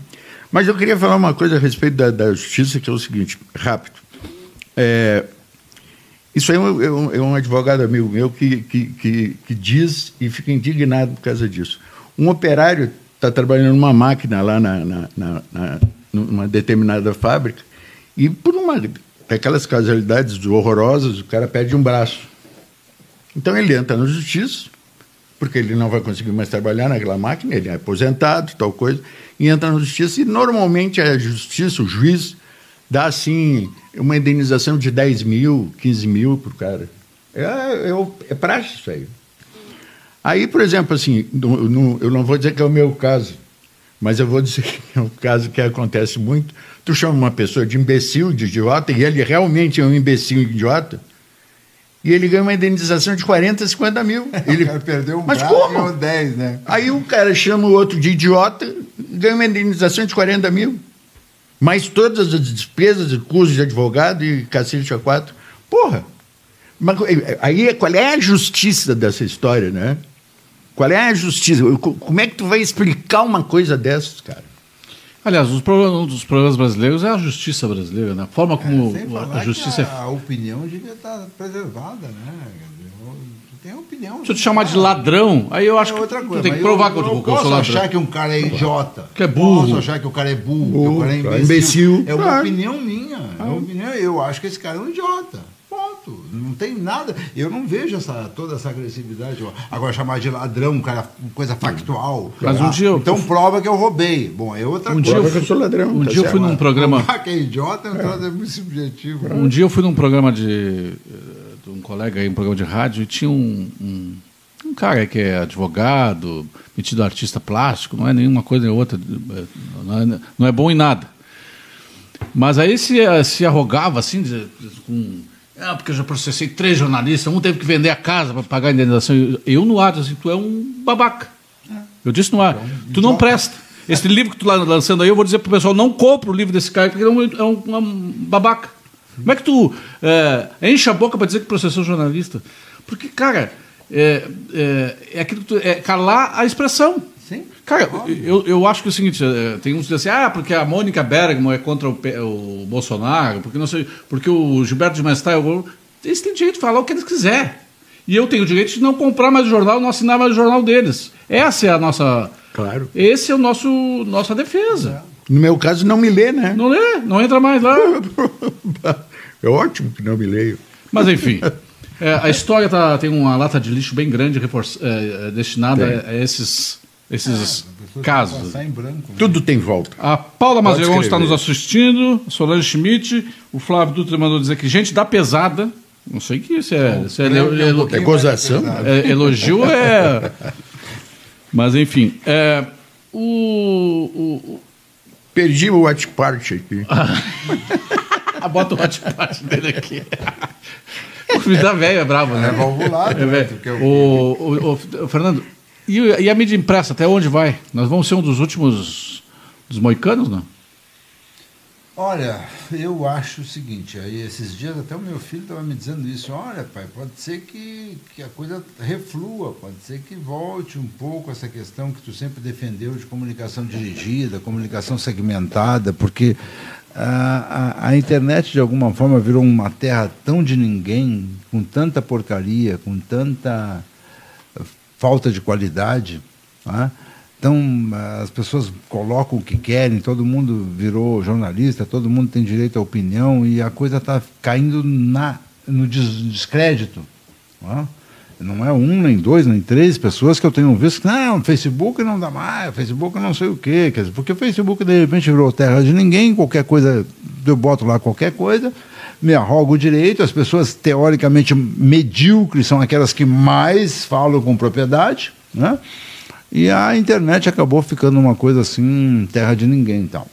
Mas eu queria falar uma coisa a respeito da, da justiça, que é o seguinte, rápido. É, isso aí é um, é um, advogado amigo meu que, que, que, que, diz e fica indignado por causa disso. Um operário está trabalhando numa máquina lá na, na, na, na, numa determinada fábrica e por uma aquelas casualidades horrorosas o cara perde um braço. Então ele entra na justiça porque ele não vai conseguir mais trabalhar naquela máquina, ele é aposentado, tal coisa, e entra na justiça, e normalmente a justiça, o juiz, dá assim uma indenização de 10 mil, 15 mil para o cara. É, é, é praxe isso aí. Aí, por exemplo, assim, no, no, eu não vou dizer que é o meu caso, mas eu vou dizer que é um caso que acontece muito. Tu chama uma pessoa de imbecil, de idiota, e ele realmente é um imbecil idiota, e ele ganha uma indenização de 40, 50 mil. Ele
perdeu um
Mas como?
10, né?
Aí o cara chama o outro de idiota, ganha uma indenização de 40 mil. Mais todas as despesas e custos de advogado e cacete a quatro. Porra! Mas, aí qual é a justiça dessa história, né? Qual é a justiça? Como é que tu vai explicar uma coisa dessas, cara?
Aliás, um dos problemas brasileiros é a justiça brasileira, né? a forma como
é, a justiça. a opinião devia estar preservada, né? tem opinião.
Se eu te chamar de ladrão, aí eu acho é outra que coisa, tu tem que provar eu, que eu, eu, eu
sou ladrão. Posso achar que um cara é idiota.
Que é burro.
Posso achar que o cara é burro, burro que o cara é imbecil. imbecil. É uma opinião minha. É uma opinião, eu acho que esse cara é um idiota. Não tem nada. Eu não vejo essa, toda essa agressividade. Agora, chamar de ladrão, cara, coisa factual.
Mas um dia eu...
Então prova que eu roubei. Bom, é outra
um
coisa.
Dia eu, eu sou ladrão. Um tá dia eu fui num programa.
que é idiota é um é. muito subjetivo.
Um dia eu fui num programa de, de um colega aí, um programa de rádio, e tinha um, um, um cara que é advogado, metido artista plástico, não é nenhuma coisa nem outra, não é, não é bom em nada. Mas aí se, se arrogava assim, com ah, porque eu já processei três jornalistas, um teve que vender a casa para pagar a indenização. Eu no ar, assim, tu é um babaca. É. Eu disse no ar, tu não presta. Esse livro que tu está lançando aí, eu vou dizer para o pessoal, não compra o livro desse cara, porque ele é um, é um babaca. Como é que tu é, enche a boca para dizer que processou jornalista? Porque, cara, é, é, é aquilo que tu, é calar a expressão. Sim. Cara, eu, eu acho que é o seguinte, eh, tem uns que dizem assim, ah, porque a Mônica Bergman é contra o, o Bolsonaro, porque não sei, porque o Gilberto de Mestal, eles têm direito de falar o que eles quiserem. E eu tenho o direito de não comprar mais o jornal, não assinar mais o jornal deles. Essa é a nossa.
Claro.
Esse é o nosso nossa defesa.
No meu caso, não me lê, né?
Não lê, não entra mais lá.
é ótimo que não me leio.
Mas enfim. É, a história tá, tem uma lata de lixo bem grande reforç, é, é destinada a, a esses esses é, casos.
Branco, né? Tudo tem volta.
A Paula Mazeiron está nos assistindo, Solange Schmidt, o Flávio Dutra mandou dizer que gente da pesada. Não sei que isso é. Isso é,
é, é gozação.
É, elogio é. Mas enfim. É, o, o,
Perdi o watch party aqui.
Bota o watch party dele aqui. O filho da velha é bravo, né?
É valvulado. É,
né? o, o, o, Fernando, e, e, a mídia impressa, até onde vai? Nós vamos ser um dos últimos dos moicanos, não?
Olha, eu acho o seguinte, aí esses dias até o meu filho estava me dizendo isso, olha pai, pode ser que, que a coisa reflua, pode ser que volte um pouco essa questão que tu sempre defendeu de comunicação dirigida, comunicação segmentada, porque A, a, a, internet, de alguma forma, virou uma terra tão de ninguém, com tanta porcaria, com tanta falta de qualidade. Tá? Então, as pessoas colocam o que querem, todo mundo virou jornalista, todo mundo tem direito à opinião e a coisa está caindo na, no descrédito. Tá? Não é um, nem dois, nem três pessoas que eu tenho visto que, não, Facebook não dá mais, Facebook não sei o quê. Porque o Facebook, de repente, virou terra de ninguém, qualquer coisa, eu boto lá qualquer coisa, me arrogo o direito, as pessoas teoricamente medíocres são aquelas que mais falam com propriedade, né? E a internet acabou ficando uma coisa assim, terra de ninguém e tal.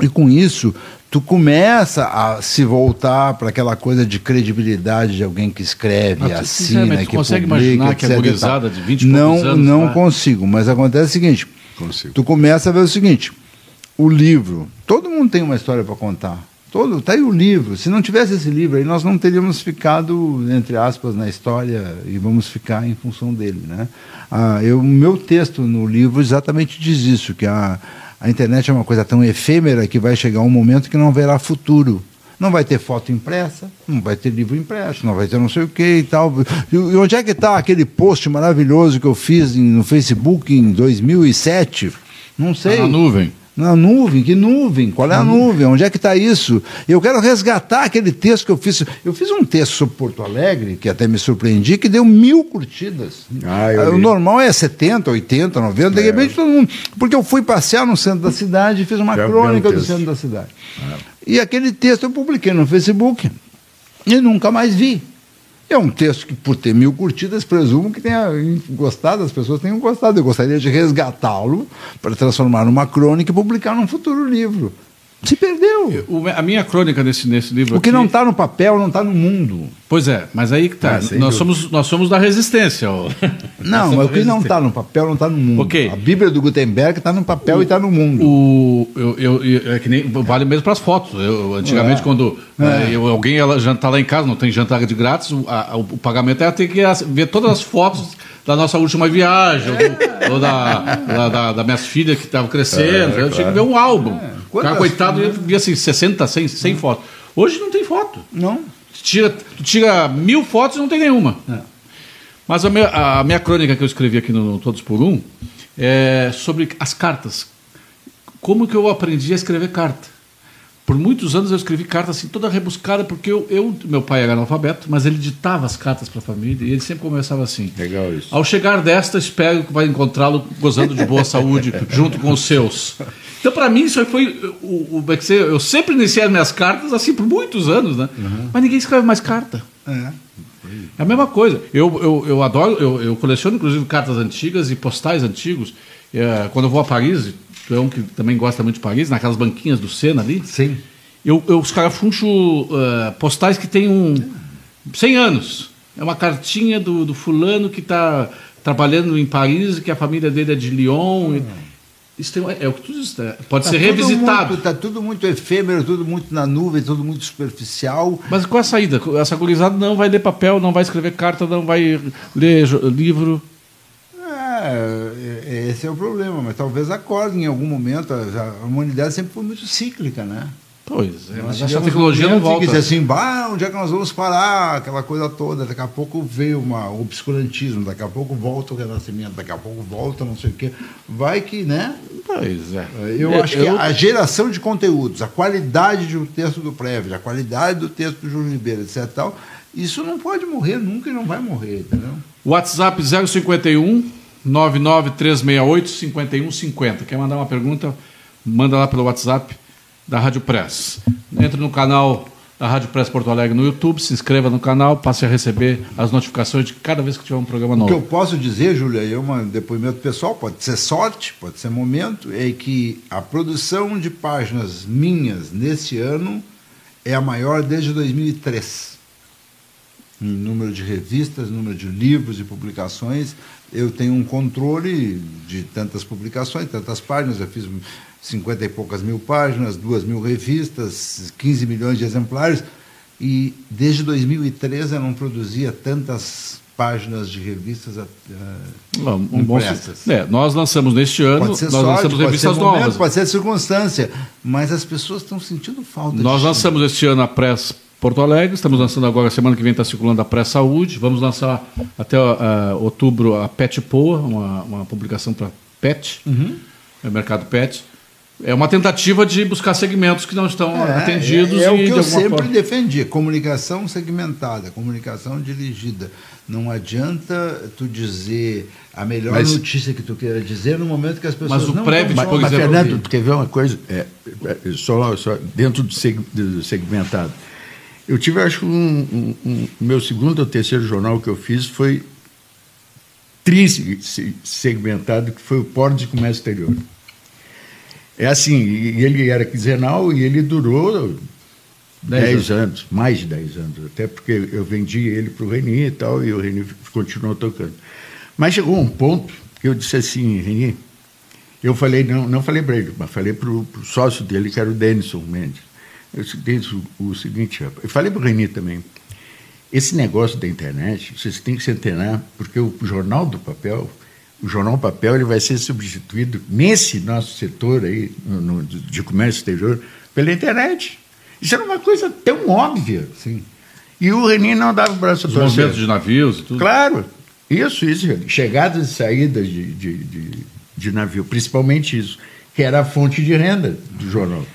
E com isso, tu começa a se voltar para aquela coisa de credibilidade de alguém que escreve, mas, assina, que
consegue
publica,
imaginar que gurizada de 20
não,
anos...
Não vai... consigo, mas acontece o seguinte, consigo. tu começa a ver o seguinte, o livro, todo mundo tem uma história para contar, todo, tá aí o livro, se não tivesse esse livro aí, nós não teríamos ficado, entre aspas, na história e vamos ficar em função dele, né? Ah, eu, o meu texto no livro exatamente diz isso, que a a internet é uma coisa tão efêmera que vai chegar um momento que não haverá futuro. Não vai ter foto impressa, não vai ter livro impresso, não vai ter não sei o que e tal. E onde é que está aquele post maravilhoso que eu fiz no Facebook em 2007? Não sei. Tá
na nuvem.
Na nuvem, que nuvem? Qual é a nuvem? Onde é que está isso? Eu quero resgatar aquele texto que eu fiz. Eu fiz um texto sobre Porto Alegre, que até me surpreendi, que deu mil curtidas. Ah, o normal é 70, 80, 90, de é. repente todo mundo. Porque eu fui passear no centro da cidade e fiz uma Já crônica do centro da cidade. Ah. E aquele texto eu publiquei no Facebook e nunca mais vi. É um texto que, por ter mil curtidas, presumo que tenha gostado, as pessoas tenham gostado. Eu gostaria de resgatá-lo para transformar numa crônica e publicar num futuro livro. Se perdeu.
O, a minha crônica nesse, nesse livro.
O que aqui... não está no papel não está no mundo.
Pois é, mas aí que está. Ah, nós, somos, nós somos da resistência.
Não, mas o que não está no papel não está no mundo.
Okay.
A Bíblia do Gutenberg está no papel o, e está no mundo.
O, eu, eu, eu, é que nem, vale mesmo para as fotos. Eu, antigamente, é. quando é. eu, alguém ela jantar lá em casa, não tem jantar de grátis, o, a, o, pagamento é ter que ver todas as fotos da nossa última viagem, ou, ou da, da, da, da minhas filhas que estavam crescendo. É, eu claro. tinha que ver um álbum. É. O cara, coitado, eu via assim, 60, 100, 100 fotos. Hoje não tem foto.
Não.
Tu tira, tira mil fotos e não tem nenhuma. É. Mas a minha, a minha crônica que eu escrevi aqui no Todos por Um é sobre as cartas. Como que eu aprendi a escrever carta? Por muitos anos eu escrevi cartas assim, toda rebuscada, porque eu, eu meu pai era analfabeto, mas ele ditava as cartas para a família e ele sempre começava assim.
Legal isso.
Ao chegar desta, espero que vai encontrá-lo gozando de boa saúde junto com os seus. Então, para mim, isso foi. O, o, é eu sempre iniciei as minhas cartas assim por muitos anos, né? Uhum. Mas ninguém escreve mais carta. É. É a mesma coisa. Eu, eu, eu adoro, eu, eu coleciono inclusive cartas antigas e postais antigos. É, quando eu vou a Paris, tu é um que também gosta muito de Paris, naquelas banquinhas do Sena ali.
Sim.
Eu, eu os caras funcho uh, postais que tem um 100 anos. É uma cartinha do, do fulano que está trabalhando em Paris, que a família dele é de Lyon. Uhum. Isso tem, é o que tu disse, né? pode tá ser revisitado.
Está tudo muito efêmero, tudo muito na nuvem, tudo muito superficial.
Mas qual a saída? Essa gurizada não vai ler papel, não vai escrever carta, não vai ler livro.
É, é, esse é o problema, mas talvez acorde em algum momento. A humanidade sempre foi muito cíclica, né?
Pois é, mas essa tecnologia não volta.
Que assim, bah, onde é que nós vamos parar? Aquela coisa toda. Daqui a pouco veio uma, o obscurantismo, daqui a pouco volta o renascimento, daqui a pouco volta não sei o quê. Vai que, né?
Pois é.
Eu é, acho eu... que a geração de conteúdos, a qualidade do texto do Prévio, a qualidade do texto do Júlio Ribeiro, etc. Tal, isso não pode morrer nunca e não vai morrer, entendeu?
WhatsApp 051 99368 5150. Quer mandar uma pergunta? Manda lá pelo WhatsApp da Rádio Press. Entre no canal da Rádio Press Porto Alegre no YouTube, se inscreva no canal, passe a receber as notificações de cada vez que tiver um programa novo.
O que eu posso dizer, Júlia, é um depoimento pessoal, pode ser sorte, pode ser momento, é que a produção de páginas minhas nesse ano é a maior desde 2003. Em número de revistas, número de livros e publicações, eu tenho um controle de tantas publicações, tantas páginas, eu fiz 50 e poucas mil páginas, duas mil revistas, 15 milhões de exemplares, e desde 2013 eu não produzia tantas páginas de revistas uh,
um bom, é, Nós lançamos neste ano, nós sorte, lançamos revistas
pode
novas. Momento,
pode ser circunstância, mas as pessoas estão sentindo falta
Nós lançamos este ano a Press Porto Alegre, estamos lançando agora, semana que vem está circulando a Press Saúde, vamos lançar até uh, outubro a Pet Poa, uma, uma publicação para Pet, uhum. é mercado Pet. É uma tentativa de buscar segmentos que não estão é, atendidos.
É, é o que eu sempre forma... defendi, comunicação segmentada, comunicação dirigida. Não adianta tu dizer a melhor mas, notícia que tu queira dizer no momento que as pessoas
mas o
não
prévio, mas, mas, Fernando, tu quer ver uma coisa? É, é, só, só dentro do segmentado. Eu tive, acho que um, um, um, meu segundo ou terceiro jornal que eu fiz foi triste segmentado, que foi o Porto de Comércio Exterior. É assim, ele era quinzenal e ele durou 10 anos. anos. mais de 10 anos, até porque eu vendi ele para o Reni e tal, e o Reni continuou tocando. Mas chegou um ponto que eu disse assim, Reni, eu falei, não, não falei para ele, mas falei para o sócio dele, que era o Denison Mendes. Eu disse o, o seguinte, eu falei para o Reni também, esse negócio da internet, vocês têm que se antenar, porque o jornal do papel o jornal papel ele vai ser substituído nesse nosso setor aí no, no, de comércio exterior pela internet. Isso era uma coisa tão óbvia. Sim. E o Renin não dava o braço
a torcer. Os de navios e tudo.
Claro. Isso, isso. Chegadas e saídas de, de, de, de navio, principalmente isso, que era a fonte de renda do jornal.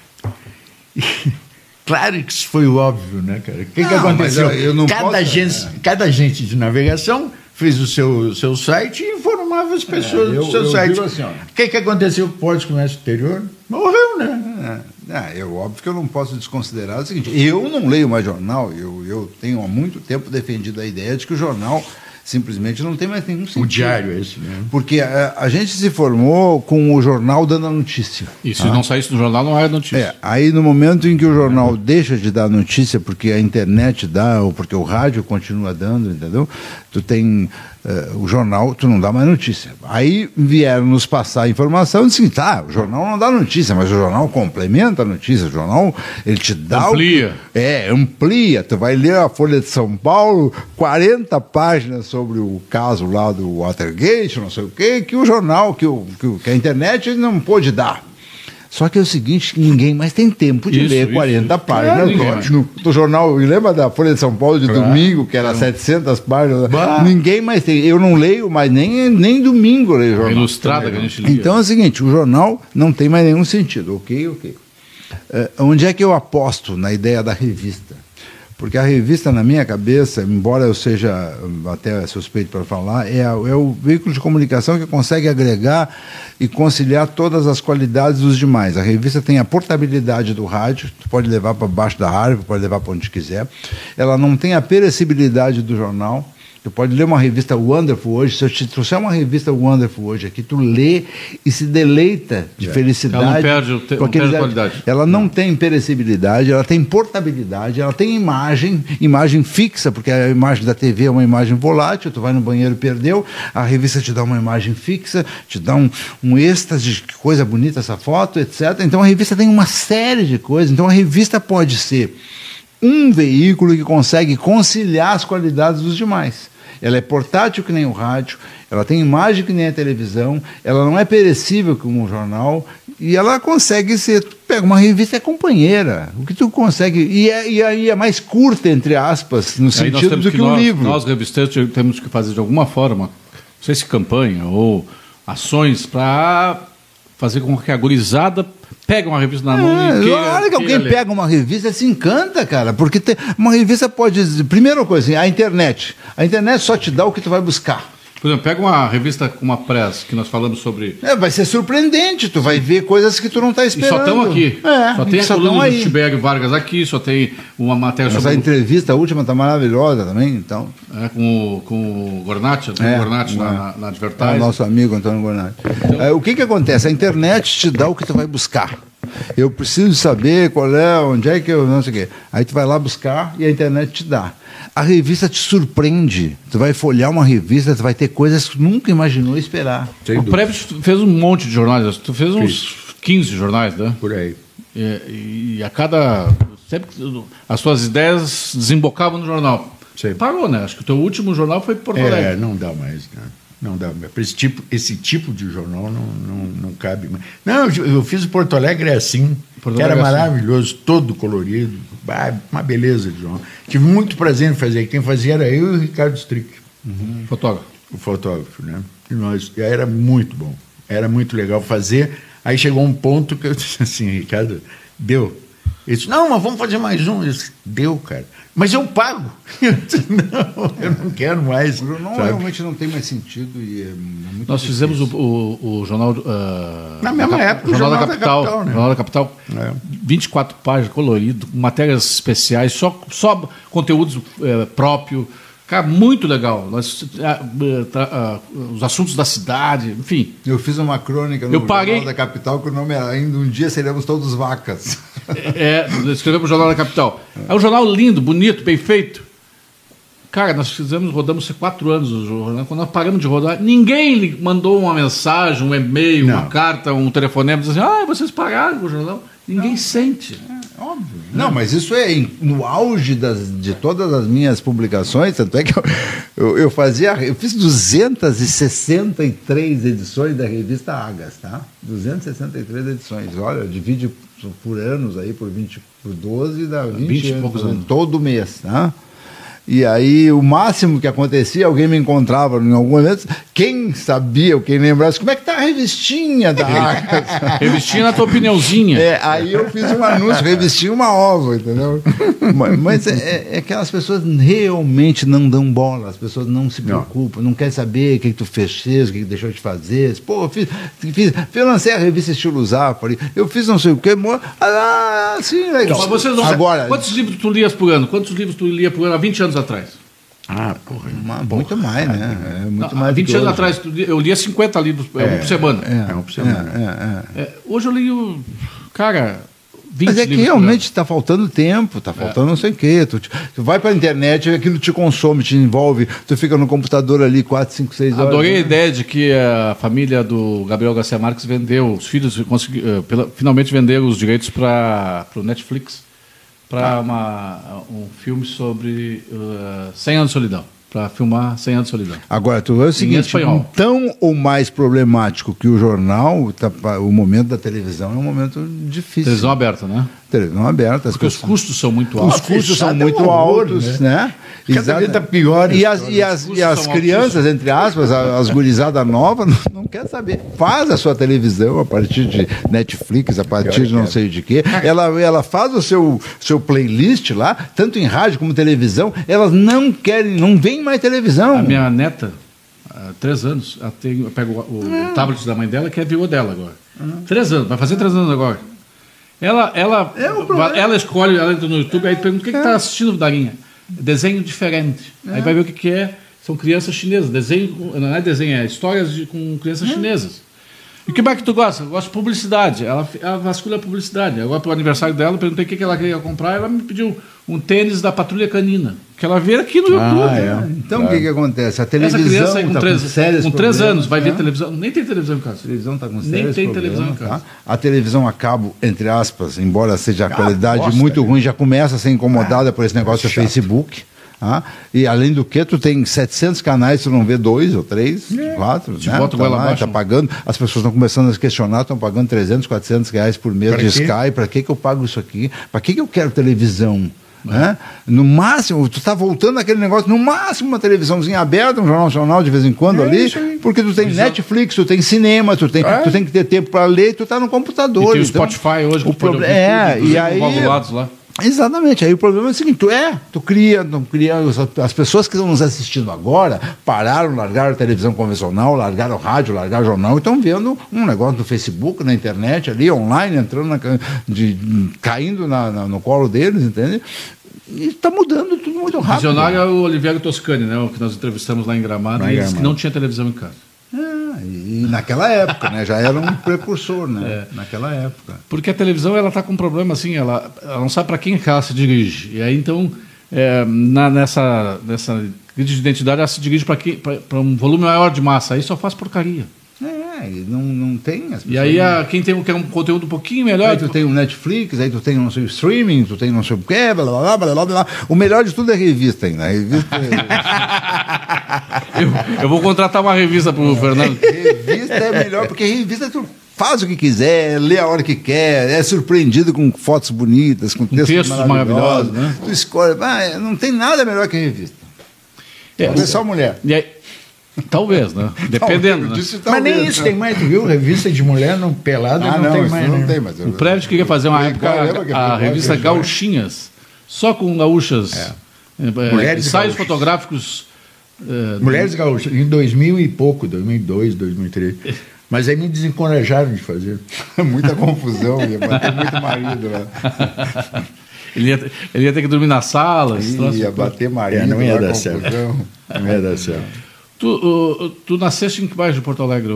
E, claro que isso foi óbvio, né, cara? O que, não, que aconteceu? Eu, eu cada, posso... agência, cada agente de navegação fez o seu, seu site e informava as pessoas é, eu, do seu site. Assim, o que, que aconteceu com o Porto de Comércio Exterior? Morreu,
né? É, é, é, óbvio que eu não posso desconsiderar o seguinte: eu não leio mais jornal, eu, eu tenho há muito tempo defendido a ideia de que o jornal simplesmente não tem mais nenhum sentido.
O diário é esse mesmo.
Porque a, a, gente se formou com o jornal dando a notícia.
E se tá? não saísse no jornal, não é notícia.
É, aí no momento em que o jornal deixa de dar notícia, porque a internet dá, ou porque o rádio continua dando, entendeu? Tu tem uh, o jornal, tu não dá mais notícia. Aí vieram nos passar a informação e disse, tá, o jornal não dá notícia, mas o jornal complementa a notícia, o jornal ele te dá...
Amplia.
O, é, amplia. Tu vai ler a Folha de São Paulo, 40 páginas sobre o caso lá do Watergate, não sei o quê, que o jornal, que, o, que a internet não pôde dar. Só que é o seguinte, ninguém mais tem tempo de isso, ler 40 isso. páginas. no, no, jornal, lembra da Folha de São Paulo de claro. domingo, que era é. 700 páginas? Bah. Ninguém mais tem. Eu não leio mais, nem, nem domingo eu leio jornal. É
ilustrada que a gente lia.
Então é o seguinte, o jornal não tem mais nenhum sentido, ok, ok. Uh, onde é que eu aposto na ideia da revista? Porque a revista, na minha cabeça, embora eu seja até suspeito para falar, é, é, o veículo de comunicação que consegue agregar e conciliar todas as qualidades dos demais. A revista tem a portabilidade do rádio, tu pode levar para baixo da árvore, pode levar para onde quiser. Ela não tem a perecibilidade do jornal, Tu pode ler uma revista Wonderful hoje. Se eu te trouxer uma revista Wonderful hoje aqui, tu lê e se deleita de é. felicidade. Ela
não perde, te, não perde qualidade.
Ela não, não tem perecibilidade, ela tem portabilidade, ela tem imagem, imagem fixa, porque a imagem da TV é uma imagem volátil. Tu vai no banheiro e perdeu, a revista te dá uma imagem fixa, te dá um, um êxtase, que coisa bonita essa foto, etc. Então a revista tem uma série de coisas. Então a revista pode ser um veículo que consegue conciliar as qualidades dos demais. Ela é portátil que nem o rádio, ela tem imagem que nem a televisão, ela não é perecível como um jornal e ela consegue ser. Tu pega uma revista é companheira, o que tu consegue. E, é, e aí é mais curta, entre aspas, no sentido do que, que um
nós,
livro.
Nós, revisteiros, temos que fazer de alguma forma, não sei se campanha ou ações para fazer com que a gurizada pega uma revista na mão é, e queira,
hora que alguém pega uma revista, se encanta, cara, porque tem, uma revista pode... Primeira coisa, assim, a internet. A internet só te dá o que tu vai buscar.
Por exemplo, pega uma revista com uma press que nós falamos sobre.
É, vai ser surpreendente, tu vai ver coisas que tu não está esperando.
E só estão aqui. É, só tem a coluna do Tibério Vargas aqui, só tem uma matéria
Mas sobre. Essa entrevista a última está maravilhosa também, então.
É, com, o, com o Gornati, é, Gornati na, na, na Advertise. É,
nosso amigo Antônio Gornati. Então... É, o que, que acontece? A internet te dá o que tu vai buscar. Eu preciso saber qual é, onde é que eu. não sei o quê. Aí tu vai lá buscar e a internet te dá a revista te surpreende. Tu vai folhear uma revista, tu vai ter coisas que nunca imaginou esperar.
Sem o Preves fez um monte de jornais, tu fez uns Fiz. 15 jornais, né?
Por aí.
E, e, a cada. Sempre as suas ideias desembocavam no jornal. Parou, né? Acho que o teu último jornal foi Porto Alegre.
É, não dá mais, né? Não dá. Esse tipo, esse tipo de jornal não, não, não cabe mais. Não, eu fiz o Porto Alegre assim, Porto que era Alegre maravilhoso, assim. todo colorido, uma beleza de jornal. Tive muito prazer em fazer. Quem fazia era eu e o Ricardo Strick.
Uhum. Fotógrafo.
O fotógrafo, né? E nós, e era muito bom. Era muito legal fazer. Aí chegou um ponto que eu disse assim, Ricardo, deu. Ele disse, não, mas vamos fazer mais um. Eu disse, deu, cara. Mas eu pago. Eu disse, não, eu não quero mais.
O jornal sabe? realmente não tem mais sentido. E é muito
Nós
difícil.
fizemos o, o, o jornal. Uh,
Na mesma época, o
Jornal, da Capital. Da Capital né? Jornal da Capital. É. 24 páginas, colorido, matérias especiais, só, só conteúdos uh, próprio. Cara, muito legal. Nós, uh, os assuntos da cidade, enfim.
Eu fiz uma crônica no
eu parei...
Jornal da Capital que o nome era Ainda um dia seremos todos vacas.
É, é escrevemos o Jornal da Capital. É um jornal lindo, bonito, bem feito. Cara, nós fizemos, rodamos quatro anos o jornal. Quando nós paramos de rodar, ninguém mandou uma mensagem, um e-mail, uma carta, um telefonema, dizendo assim, ah, vocês pararam o jornal. Ninguém Não. sente.
Óbvio. Né? Não, mas isso é no auge das, de todas as minhas publicações, tanto é que eu, eu, eu, fazia, eu fiz 263 edições da revista Agas, tá? 263 edições. Olha, divide por anos aí, por 20, por 12, dá 20, 20 anos, anos, todo mês, tá? E aí o máximo que acontecia, alguém me encontrava em algum momento, quem sabia, ou quem lembrasse, como é que tá a revistinha da
revistinha na tua opiniãozinha.
É, aí eu fiz um anúncio, revistinha uma ova, entendeu? mas, mas é, é, que as pessoas realmente não dão bola, as pessoas não se preocupam, não, não querem saber o que, que tu fez, o que, que deixou de fazer. Pô, fiz, fiz, eu lancei a revista Estilo Zafari, eu fiz não sei o que, ah, sim, legal.
Mas vocês não Agora, quantos livros tu lias por ano? Quantos livros tu lia por ano há 20 anos anos atrás.
Ah, porra. Uma, porra muito mais, né? É muito
não,
mais
20 anos atrás, eu lia 50 livros, é, um por semana.
É, é um por semana.
É, é, é. hoje eu leio, cara,
20 Mas é que realmente está faltando tempo, está faltando não sei o quê. Tu, tu vai para a internet, aquilo te consome, te envolve, tu fica no computador ali 4, 5, 6 horas.
Adorei a ideia de que a família do Gabriel Garcia Marques vendeu, os filhos consegui, uh, pela, finalmente venderam os direitos para o Netflix para tá. um filme sobre uh, 100 anos de solidão para filmar 100 anos de solidão.
Agora, tu vê o seguinte, tão ou mais problemático que o jornal, tá, o momento da televisão é um momento difícil.
Televisão aberta, né?
Televisão aberta.
Porque pessoas... os custos são muito altos.
Os custos são muito um altos, né? né?
Cada vez está pior.
E as, e as, e as crianças, entre aspas, as gurizadas novas, não, não quer saber. Faz a sua televisão a partir de Netflix, a partir de não sei de quê. Ela, ela faz o seu, seu playlist lá, tanto em rádio como televisão. Elas não querem, não vem mais televisão.
A minha neta, há três anos, ela tem, eu pego o, o, tablet da mãe dela, que é viúva dela agora. Uhum. Três anos, vai fazer três anos agora. Ela, ela, é ela escolhe, ela entra no YouTube, aí pergunta o que está é. assistindo, Darinha? Desenho diferente. É. Aí vai ver o que, que é. São crianças chinesas. Desenho, não é desenho, é histórias de, com crianças é. chinesas. E que mais que tu gosta? Eu gosto de publicidade. Ela, ela vasculha a publicidade. Agora, para o aniversário dela, perguntei o que, que ela queria comprar. Ela me pediu um tênis da Patrulha Canina. Que ela vê aqui no ah, YouTube.
É. Então, o que, que acontece? A televisão Essa criança aí com, tá três, com, sérios
com três anos vai ver né? televisão. Nem tem televisão em casa. A
televisão está com
Nem tem televisão em casa. Tá?
A televisão a cabo, entre aspas, embora seja a ah, qualidade muito ruim, já começa a ser incomodada ah, por esse negócio do Facebook. Ah, e além do que, tu tem 700 canais, tu não vê dois ou três, é. quatro,
Te né? Bota tá, lá,
tá pagando, as pessoas estão começando a se questionar, estão pagando 300, 400 reais por mês pra de quê? Sky, para que, que eu pago isso aqui? Para que, que eu quero televisão? Né? No máximo, tu está voltando aquele negócio, no máximo uma televisãozinha aberta, um jornal nacional de vez em quando é ali, porque tu tem Netflix, tu tem cinema, tu tem, é? tu tem que ter tempo para ler, tu está no computador. E
tem então, o Spotify hoje,
o pro... é, e aí,
lá.
Exatamente. Aí o problema é o seguinte: tu é, tu cria, tu cria. As pessoas que estão nos assistindo agora pararam, largaram a televisão convencional, largaram o rádio, largaram o jornal e estão vendo um negócio no Facebook, na internet, ali, online, entrando na, de, caindo na, na, no colo deles, entende? E está mudando tudo muito rápido. O
visionário é o Oliveira Toscani, né? O que nós entrevistamos lá em Gramado, lá em Gramado. que não tinha televisão em casa.
É, e naquela época, né? Já era um precursor, né? É. Naquela época.
Porque a televisão ela está com um problema assim, ela, ela não sabe para quem ela se dirige. E aí então é, na, nessa nessa crise de identidade ela se dirige para um volume maior de massa. Aí só faz porcaria.
É, não, não tem.
e aí a, quem tem quer um conteúdo um pouquinho melhor.
Aí tu tem o Netflix, aí tu tem o seu streaming, tu tem não sei o quê, blá blá blá blá blá. O melhor de tudo é revista ainda. Revista
é... eu, eu, vou contratar uma revista pro é, Fernando.
Revista é melhor, porque revista tu faz o que quiser, lê a hora que quer, é surpreendido com fotos bonitas, com textos, textos maravilhosos. maravilhosos né? Tu escolhe. Ah, não tem nada melhor que revista. É, é só mulher.
E aí, Talvez, né? Dependendo. Né?
Talvez, mas nem isso né? tem mais, viu? Revista de mulher não, pelada ah, não, não, tem mais. Não né? tem mais.
O Prédio queria fazer uma época a, a revista Gauchinhas, só com gaúchas. É. É, Mulheres ensaios gaúchas. fotográficos.
É, Mulheres do... gaúchas, em 2000 e pouco, 2002, 2003. Mas aí me desencorajaram de fazer.
Muita confusão, ia bater muito marido lá.
Ele ia, ele ia ter que dormir na sala.
Ia bater marido, é,
não ia dar certo. Não ia dar certo.
Tu, uh, tu nasceste em que bairro de Porto Alegre,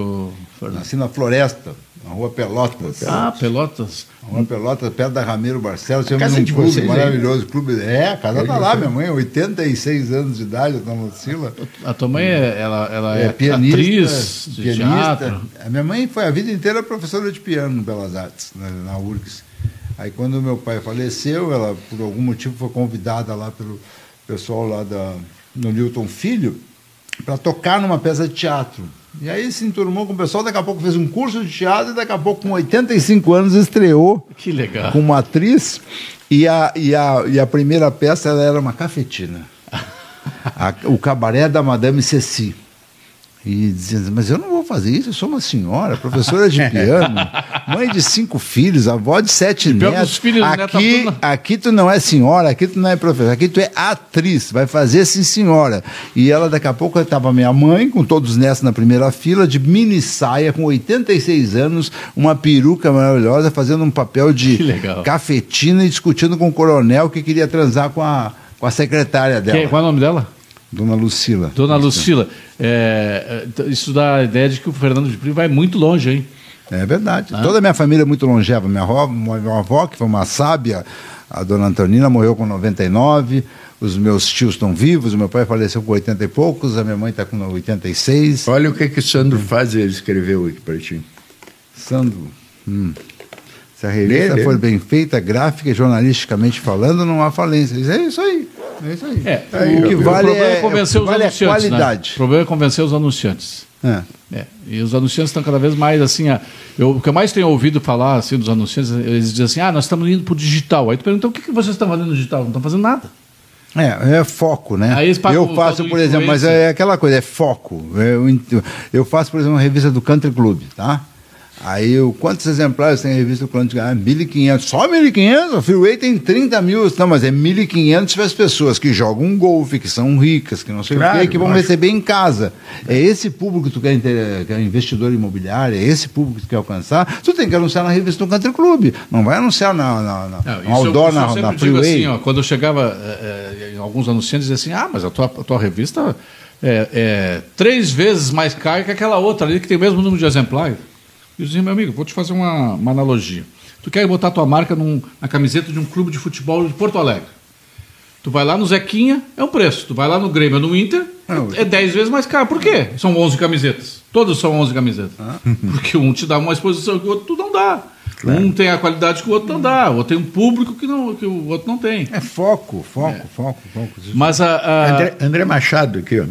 Fernando? Nasci na Floresta, na rua Pelotas.
Ah, Pelotas.
Na rua Pelotas, perto da Ramiro Barcelos. Tinha um clube vocês, maravilhoso. Clube, é, a casa está lá, minha mãe, 86 anos de idade, a dona Lucila.
A tua mãe, é, ela, ela é, é pianista, atriz de pianista. teatro?
A minha mãe foi a vida inteira professora de piano no Belas Artes, na, na URGS. Aí quando meu pai faleceu, ela, por algum motivo, foi convidada lá pelo pessoal lá da, no Newton Filho, para tocar numa peça de teatro. E aí se enturmou com o pessoal, daqui a pouco fez um curso de teatro e daqui a pouco, com 85 anos, estreou
que legal.
com uma atriz. E a, e a, e a primeira peça ela era uma cafetina. a, o cabaré da Madame Ceci. E dizendo, mas eu não vou fazer isso, eu sou uma senhora, professora de piano, mãe de cinco filhos, avó de sete netos. Filhos, aqui, né, tá aqui tu não é senhora, aqui tu não é professora, aqui tu é atriz, vai fazer sim senhora. E ela daqui a pouco estava minha mãe, com todos os netos na primeira fila, de mini saia, com 86 anos, uma peruca maravilhosa, fazendo um papel de cafetina e discutindo com o coronel que queria transar com a, com a secretária dela.
qual é o nome dela?
Dona Lucila.
Dona Lucila. É, é, isso dá a ideia de que o Fernando de Primo vai muito longe, hein?
É verdade. Ah. Toda a minha família é muito longeva. Minha avó, minha avó, que foi uma sábia, a dona Antonina, morreu com 99. Os meus tios estão vivos, o meu pai faleceu com 80 e poucos, a minha mãe está com 86.
Olha o que, que o Sandro faz, ele escreveu aqui para ti.
Sandro. Hum. Se a revista for bem feita, gráfica e jornalisticamente falando, não há falência. É isso aí. É isso aí. É,
o que vale é, é convencer os vale anunciantes. Né? qualidade. Né? O problema é convencer os anunciantes. É. é. E os anunciantes estão cada vez mais assim. A, eu, o que eu mais tenho ouvido falar assim, dos anunciantes, eles dizem assim: ah, nós estamos indo para o digital. Aí tu pergunta: o que, que vocês estão fazendo no digital? Não estão fazendo nada.
É, é foco, né? eu faço, por exemplo, mas é aquela coisa, é foco. Eu, eu faço, por exemplo, uma revista do Country Club, tá? Aí, eu, quantos exemplares tem a revista Clã Ah, 1.500. Só 1.500? O Freeway tem 30 mil. Não, mas é 1.500 para as pessoas que jogam golfe, que são ricas, que não sei claro, o quê, que vão receber em casa. É esse público que tu quer, que é investidor imobiliário, é esse público que tu quer alcançar. Tu tem que anunciar na revista do Country Club. Não vai anunciar na, na, na, não,
no outdoor, na, na Freeway. Assim, ó, quando eu chegava é, em alguns anunciantes, dizia assim, ah, mas a tua, a tua revista é, é três vezes mais cara que aquela outra ali, que tem o mesmo número de exemplares. E eu dizia, meu amigo, vou te fazer uma, uma analogia. Tu quer botar tua marca num, na camiseta de um clube de futebol de Porto Alegre. Tu vai lá no Zequinha, é um preço. Tu vai lá no Grêmio, no Inter, é 10 vezes mais caro. Por quê? São 11 camisetas. Todos são 11 camisetas. Ah. Porque um te dá uma exposição que o outro tu não dá. Claro. Um tem a qualidade que o outro não dá. O outro tem um público que, não, que o outro não tem.
É foco, foco, é. foco, foco.
Mas a, a...
André, André, Machado aqui, ó.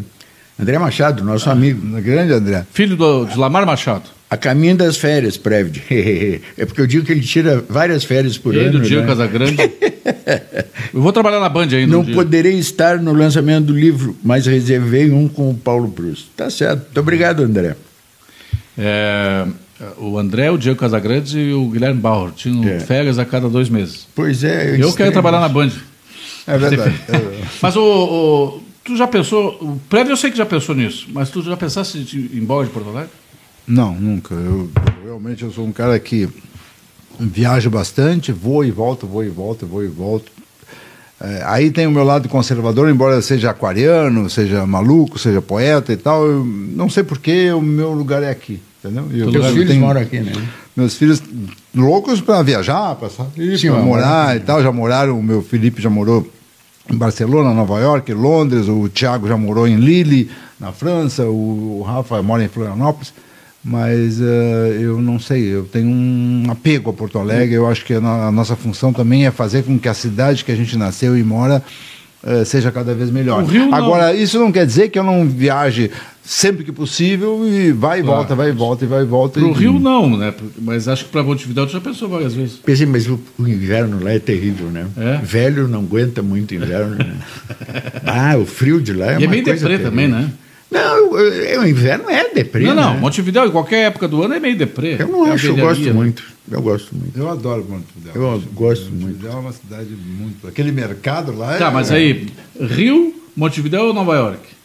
André Machado, nosso ah, amigo.
Grande André.
Filho do, de Lamar Machado.
A caminho das férias, Prevd. é porque eu digo que ele tira várias férias por
ele
ano.
do Diego
né?
Casagrande. eu vou trabalhar na Band ainda.
Não um poderei estar no lançamento do livro, mas reservei um com o Paulo Proust. Tá certo. Muito obrigado, André.
É, o André, o Diego Casagrande e o Guilherme Bauer tinham é. férias a cada dois meses.
Pois é.
Eu, eu quero trabalhar na Band.
É verdade.
mas o, o, tu já pensou, o Prévio eu sei que já pensou nisso, mas tu já pensaste em ir embora de Porto Alegre?
Não, nunca. Eu, eu, realmente eu sou um cara que viaja bastante, vou e volto, vou e volto, vou e volto. É, aí tem o meu lado conservador, embora seja aquariano, seja maluco, seja poeta e tal. Eu não sei porquê, o meu lugar é aqui. Entendeu?
Eu, Teus filhos tenho, moram aqui, né?
Meus filhos loucos para viajar, para morar e tal. Já moraram, o meu Felipe já morou em Barcelona, Nova York, Londres, o Thiago já morou em Lille, na França, o Rafa mora em Florianópolis. Mas uh, eu não sei, eu tenho um apego a Porto Alegre, eu acho que a, a, nossa função também é fazer com que a cidade que a gente nasceu e mora uh, seja cada vez melhor. Agora, isso não quer dizer que eu não viaje sempre que possível e vai e claro. volta, vai e volta e vai e volta.
Para o Rio não, né? Mas acho que para Montevidéu já pensou várias vezes.
Pensei, mas o, o, inverno lá é terrível, né? É? Velho não aguenta muito inverno. Né? ah, o frio de lá é e é uma é
meio deprê também, né?
Não, o inverno é deprê.
Não, não, né? Montevidéu, em qualquer época do ano, é meio deprê.
Eu não é acho, eu gosto né? muito. Eu gosto muito.
Eu adoro Montevidéu.
Eu gosto Montevidéu muito.
Montevidéu é uma cidade muito. Aquele mercado lá
Tá,
é...
mas aí, Rio, Montevidéu ou Nova York?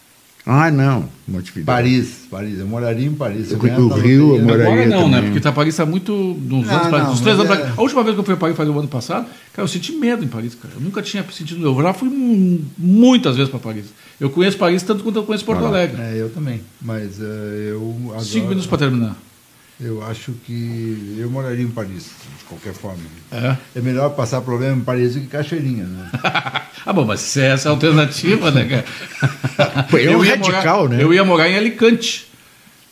Ah, não. Montevidéu.
Paris, Paris. Eu moraria em Paris.
O, o Rio, eu moraria Agora
não,
né? também.
né? Porque tá, Paris está muito... Uns anos, não, uns três anos é... A última vez que eu fui a Paris foi o ano passado, cara, eu senti medo em Paris, cara. Eu nunca tinha sentido... Eu já fui muitas vezes para Paris. Eu conheço Paris tanto quanto eu conheço Porto Alegre.
É, eu também. Mas uh, eu
adoro... Cinco minutos para terminar.
Eu acho que eu moraria em Paris, de qualquer forma. É, é melhor passar problema em Paris do que Cachoeirinha, né?
ah, bom, mas se é essa a alternativa, né, cara?
É um radical,
morar,
né?
Eu ia morar em Alicante.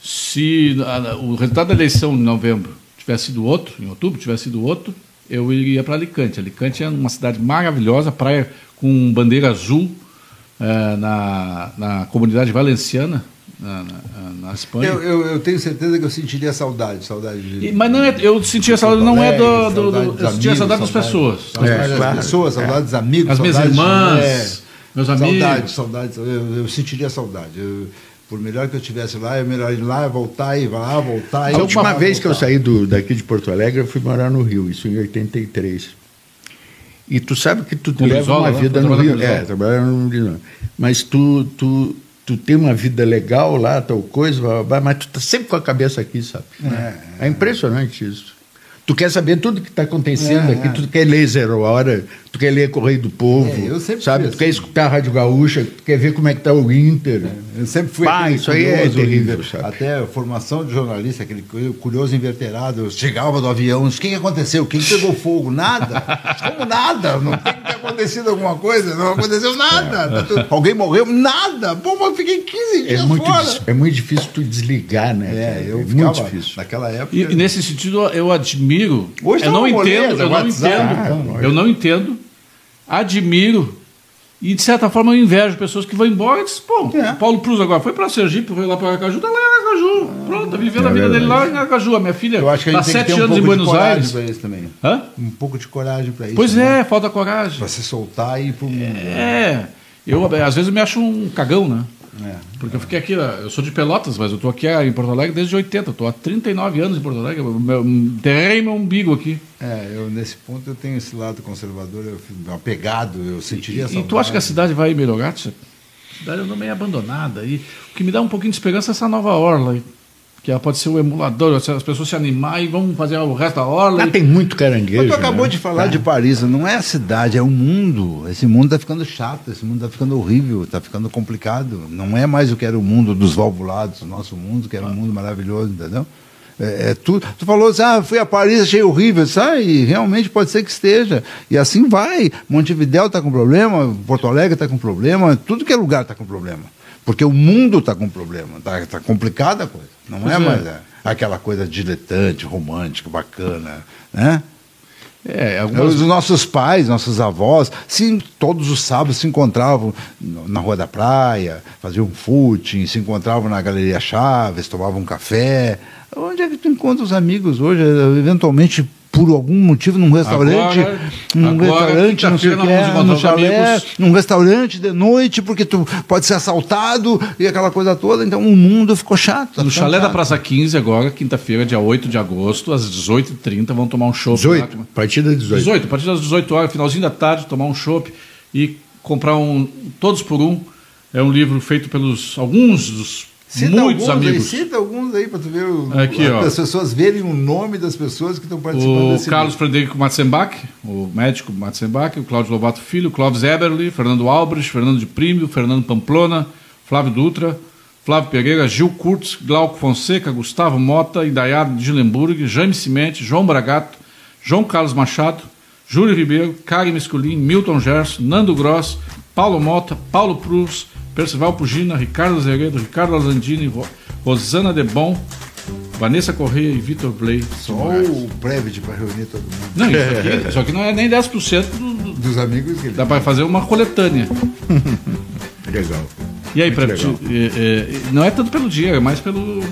Se a, o resultado da eleição em novembro tivesse sido outro, em outubro tivesse sido outro, eu iria para Alicante. Alicante é uma cidade maravilhosa, praia com bandeira azul é, na, na comunidade valenciana, na, na, na Espanha.
Eu, eu, eu, tenho certeza que eu sentiria saudade, saudade de,
e, Mas não é, eu sentia saudade, não é do, do, do eu sentia saudade das pessoas.
É, das claro, pessoas, saudade dos amigos,
as minhas irmãs, é, meus amigos.
Saudade, saudade, eu, eu sentiria saudade. Eu, por melhor que eu estivesse lá, é melhor ir lá, voltar e lá, voltar.
A última vez voltar. que eu saí do, daqui de Porto Alegre, eu fui morar no Rio, isso em 83. E tu sabe que tu, tu leva uma vida no Rio. É, trabalhar no Rio. Mas tu, tu, tu tem uma vida legal lá, tal coisa, mas tu tá sempre com a cabeça aqui, sabe? É, é impressionante isso. Tu quer saber tudo que está acontecendo é, aqui, é. tu quer ler Zero Hora, tu quer ler Correio do Povo, é, sabe? Tu assim. quer escutar a Rádio Gaúcha, tu quer ver como é que está o Inter.
É, eu sempre fui
Pá, isso aí é terrível,
sabe? Até a formação de jornalista, aquele curioso inverterado, eu chegava do avião, o que aconteceu? Quem pegou fogo? Nada. Como nada? Não tem que ter acontecido alguma coisa, não aconteceu nada. Tá Alguém morreu? Nada. Pô, mas eu fiquei 15 dias
é muito
fora.
É muito difícil tu desligar, né?
É, eu é ficava, muito difícil. Naquela época...
E, e nesse sentido, eu admiro admiro. Hoje eu não entendo, eu não entendo. Eu não entendo. Admiro. E, de certa forma, eu invejo pessoas que vão embora e dizem, pô, é. Paulo Cruz agora foi para Sergipe, foi lá para Aracaju, tá lá em Aracaju. Pronto, tá vivendo é a vida dele lá em Aracaju. A minha filha está sete um anos em Buenos Aires.
Isso também. Hã? Um pouco de coragem para isso.
Pois né? é, falta coragem.
Para se soltar e ir para o mundo.
É. Eu, às vezes, eu me acho um cagão, né? É, Porque eu fiquei aqui, eu sou de Pelotas, mas eu estou aqui em Porto Alegre desde 80, estou há 39 anos em Porto Alegre, enterrei meu umbigo aqui.
É, eu nesse ponto eu tenho esse lado conservador, eu apegado, eu sentiria
essa. E tu acha que a cidade vai melhorar? A cidade andou meio abandonada. E o que me dá um pouquinho de esperança é essa nova orla que ela pode ser o emulador, as pessoas se animar e vão fazer o resto da orla.
Ah, e... tem muito caranguejo.
Mas tu acabou né? de falar é. de Paris, não é a cidade, é o mundo. Esse mundo está ficando chato, esse mundo está ficando horrível, está ficando complicado. Não é mais o que era o mundo dos valvulados, o nosso mundo, que era um mundo maravilhoso, entendeu? É, é, tu, tu falou assim, ah, fui a Paris, achei horrível. Sai, realmente pode ser que esteja. E assim vai. Montevidéu está com problema, Porto Alegre está com problema, tudo que é lugar está com problema. Porque o mundo está com problema, está tá complicada a coisa. Não é, é mais é, aquela coisa diletante, romântica, bacana, né? É, algumas... Os nossos pais, nossos avós, sim, todos os sábados se encontravam na Rua da Praia, faziam footing, se encontravam na Galeria Chaves, tomavam um café. Onde é que tu encontra os amigos hoje? Eventualmente por algum motivo num restaurante, agora, num agora, restaurante, não sei o que, é, no chalé, num restaurante de noite, porque tu pode ser assaltado e aquela coisa toda, então o mundo ficou chato. Tá
no chalé chato. da Praça 15 agora, quinta-feira, dia 8 de agosto, às 18h30, vão tomar um chopp.
18, a partir das 18.
18, a partir das 18 horas, finalzinho da tarde, tomar um chopp e comprar um, todos por um, é um livro feito pelos alguns dos Cita Muitos amigos.
Aí, cita alguns aí para tu ver o, Aqui, as pessoas verem o nome das pessoas que estão participando
o
desse
Carlos. Frederico Matzenbach, o médico Matzenbach, o Cláudio Lobato Filho, o Clóvis Eberly, Fernando Albrecht, Fernando de Prímio, Fernando Pamplona, Flávio Dutra, Flávio Pereira, Gil Kurtz, Glauco Fonseca, Gustavo Mota, Idaiado de Gilemburg, Jaime Cimente, João Bragato, João Carlos Machado, Júlio Ribeiro, Karen Mesculin, Milton Gerson, Nando Gross, Paulo Mota, Paulo Prus, Percival Pugina, Ricardo Azeredo, Ricardo Azandini, Rosana Debon, Vanessa Correia e Vitor Blay.
Só o Previt para reunir todo mundo.
Não, isso aqui, isso aqui não é nem 10% do,
dos amigos que
Dá para fazer uma coletânea.
legal.
E aí, Previt, é, é, não é tanto pelo dia, é mais pelo.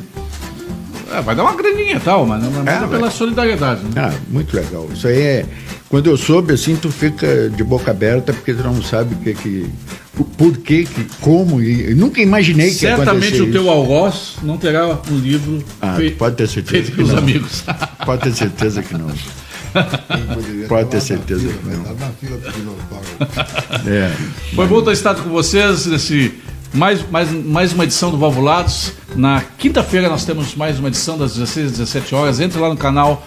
É, vai dar uma graninha e tal, mas não é, é pela solidariedade. Né?
Ah, muito legal. Isso aí é. Quando eu soube assim, tu fica de boca aberta porque tu não sabe o que que por que, como, e nunca imaginei que
Certamente o teu algoz não terá um livro
ah, feito, pode ter certeza
feito pelos amigos.
Pode ter certeza que não. Pode ter certeza que não.
É. Foi bom ter estado com vocês nesse mais, mais, mais uma edição do Valvulados. Na quinta-feira nós temos mais uma edição das 16 às 17 horas. Entre lá no canal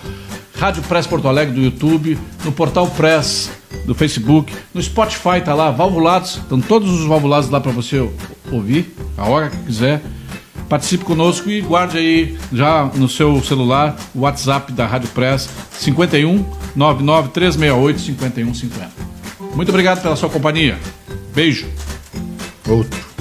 Rádio Press Porto Alegre do YouTube, no portal Press do Facebook, no Spotify tá lá, Valvulados, estão todos os valvulados lá para você ouvir, a hora que quiser. Participe conosco e guarde aí já no seu celular o WhatsApp da Rádio Press 51 99 368 5150. Muito obrigado pela sua companhia. Beijo.
Outro.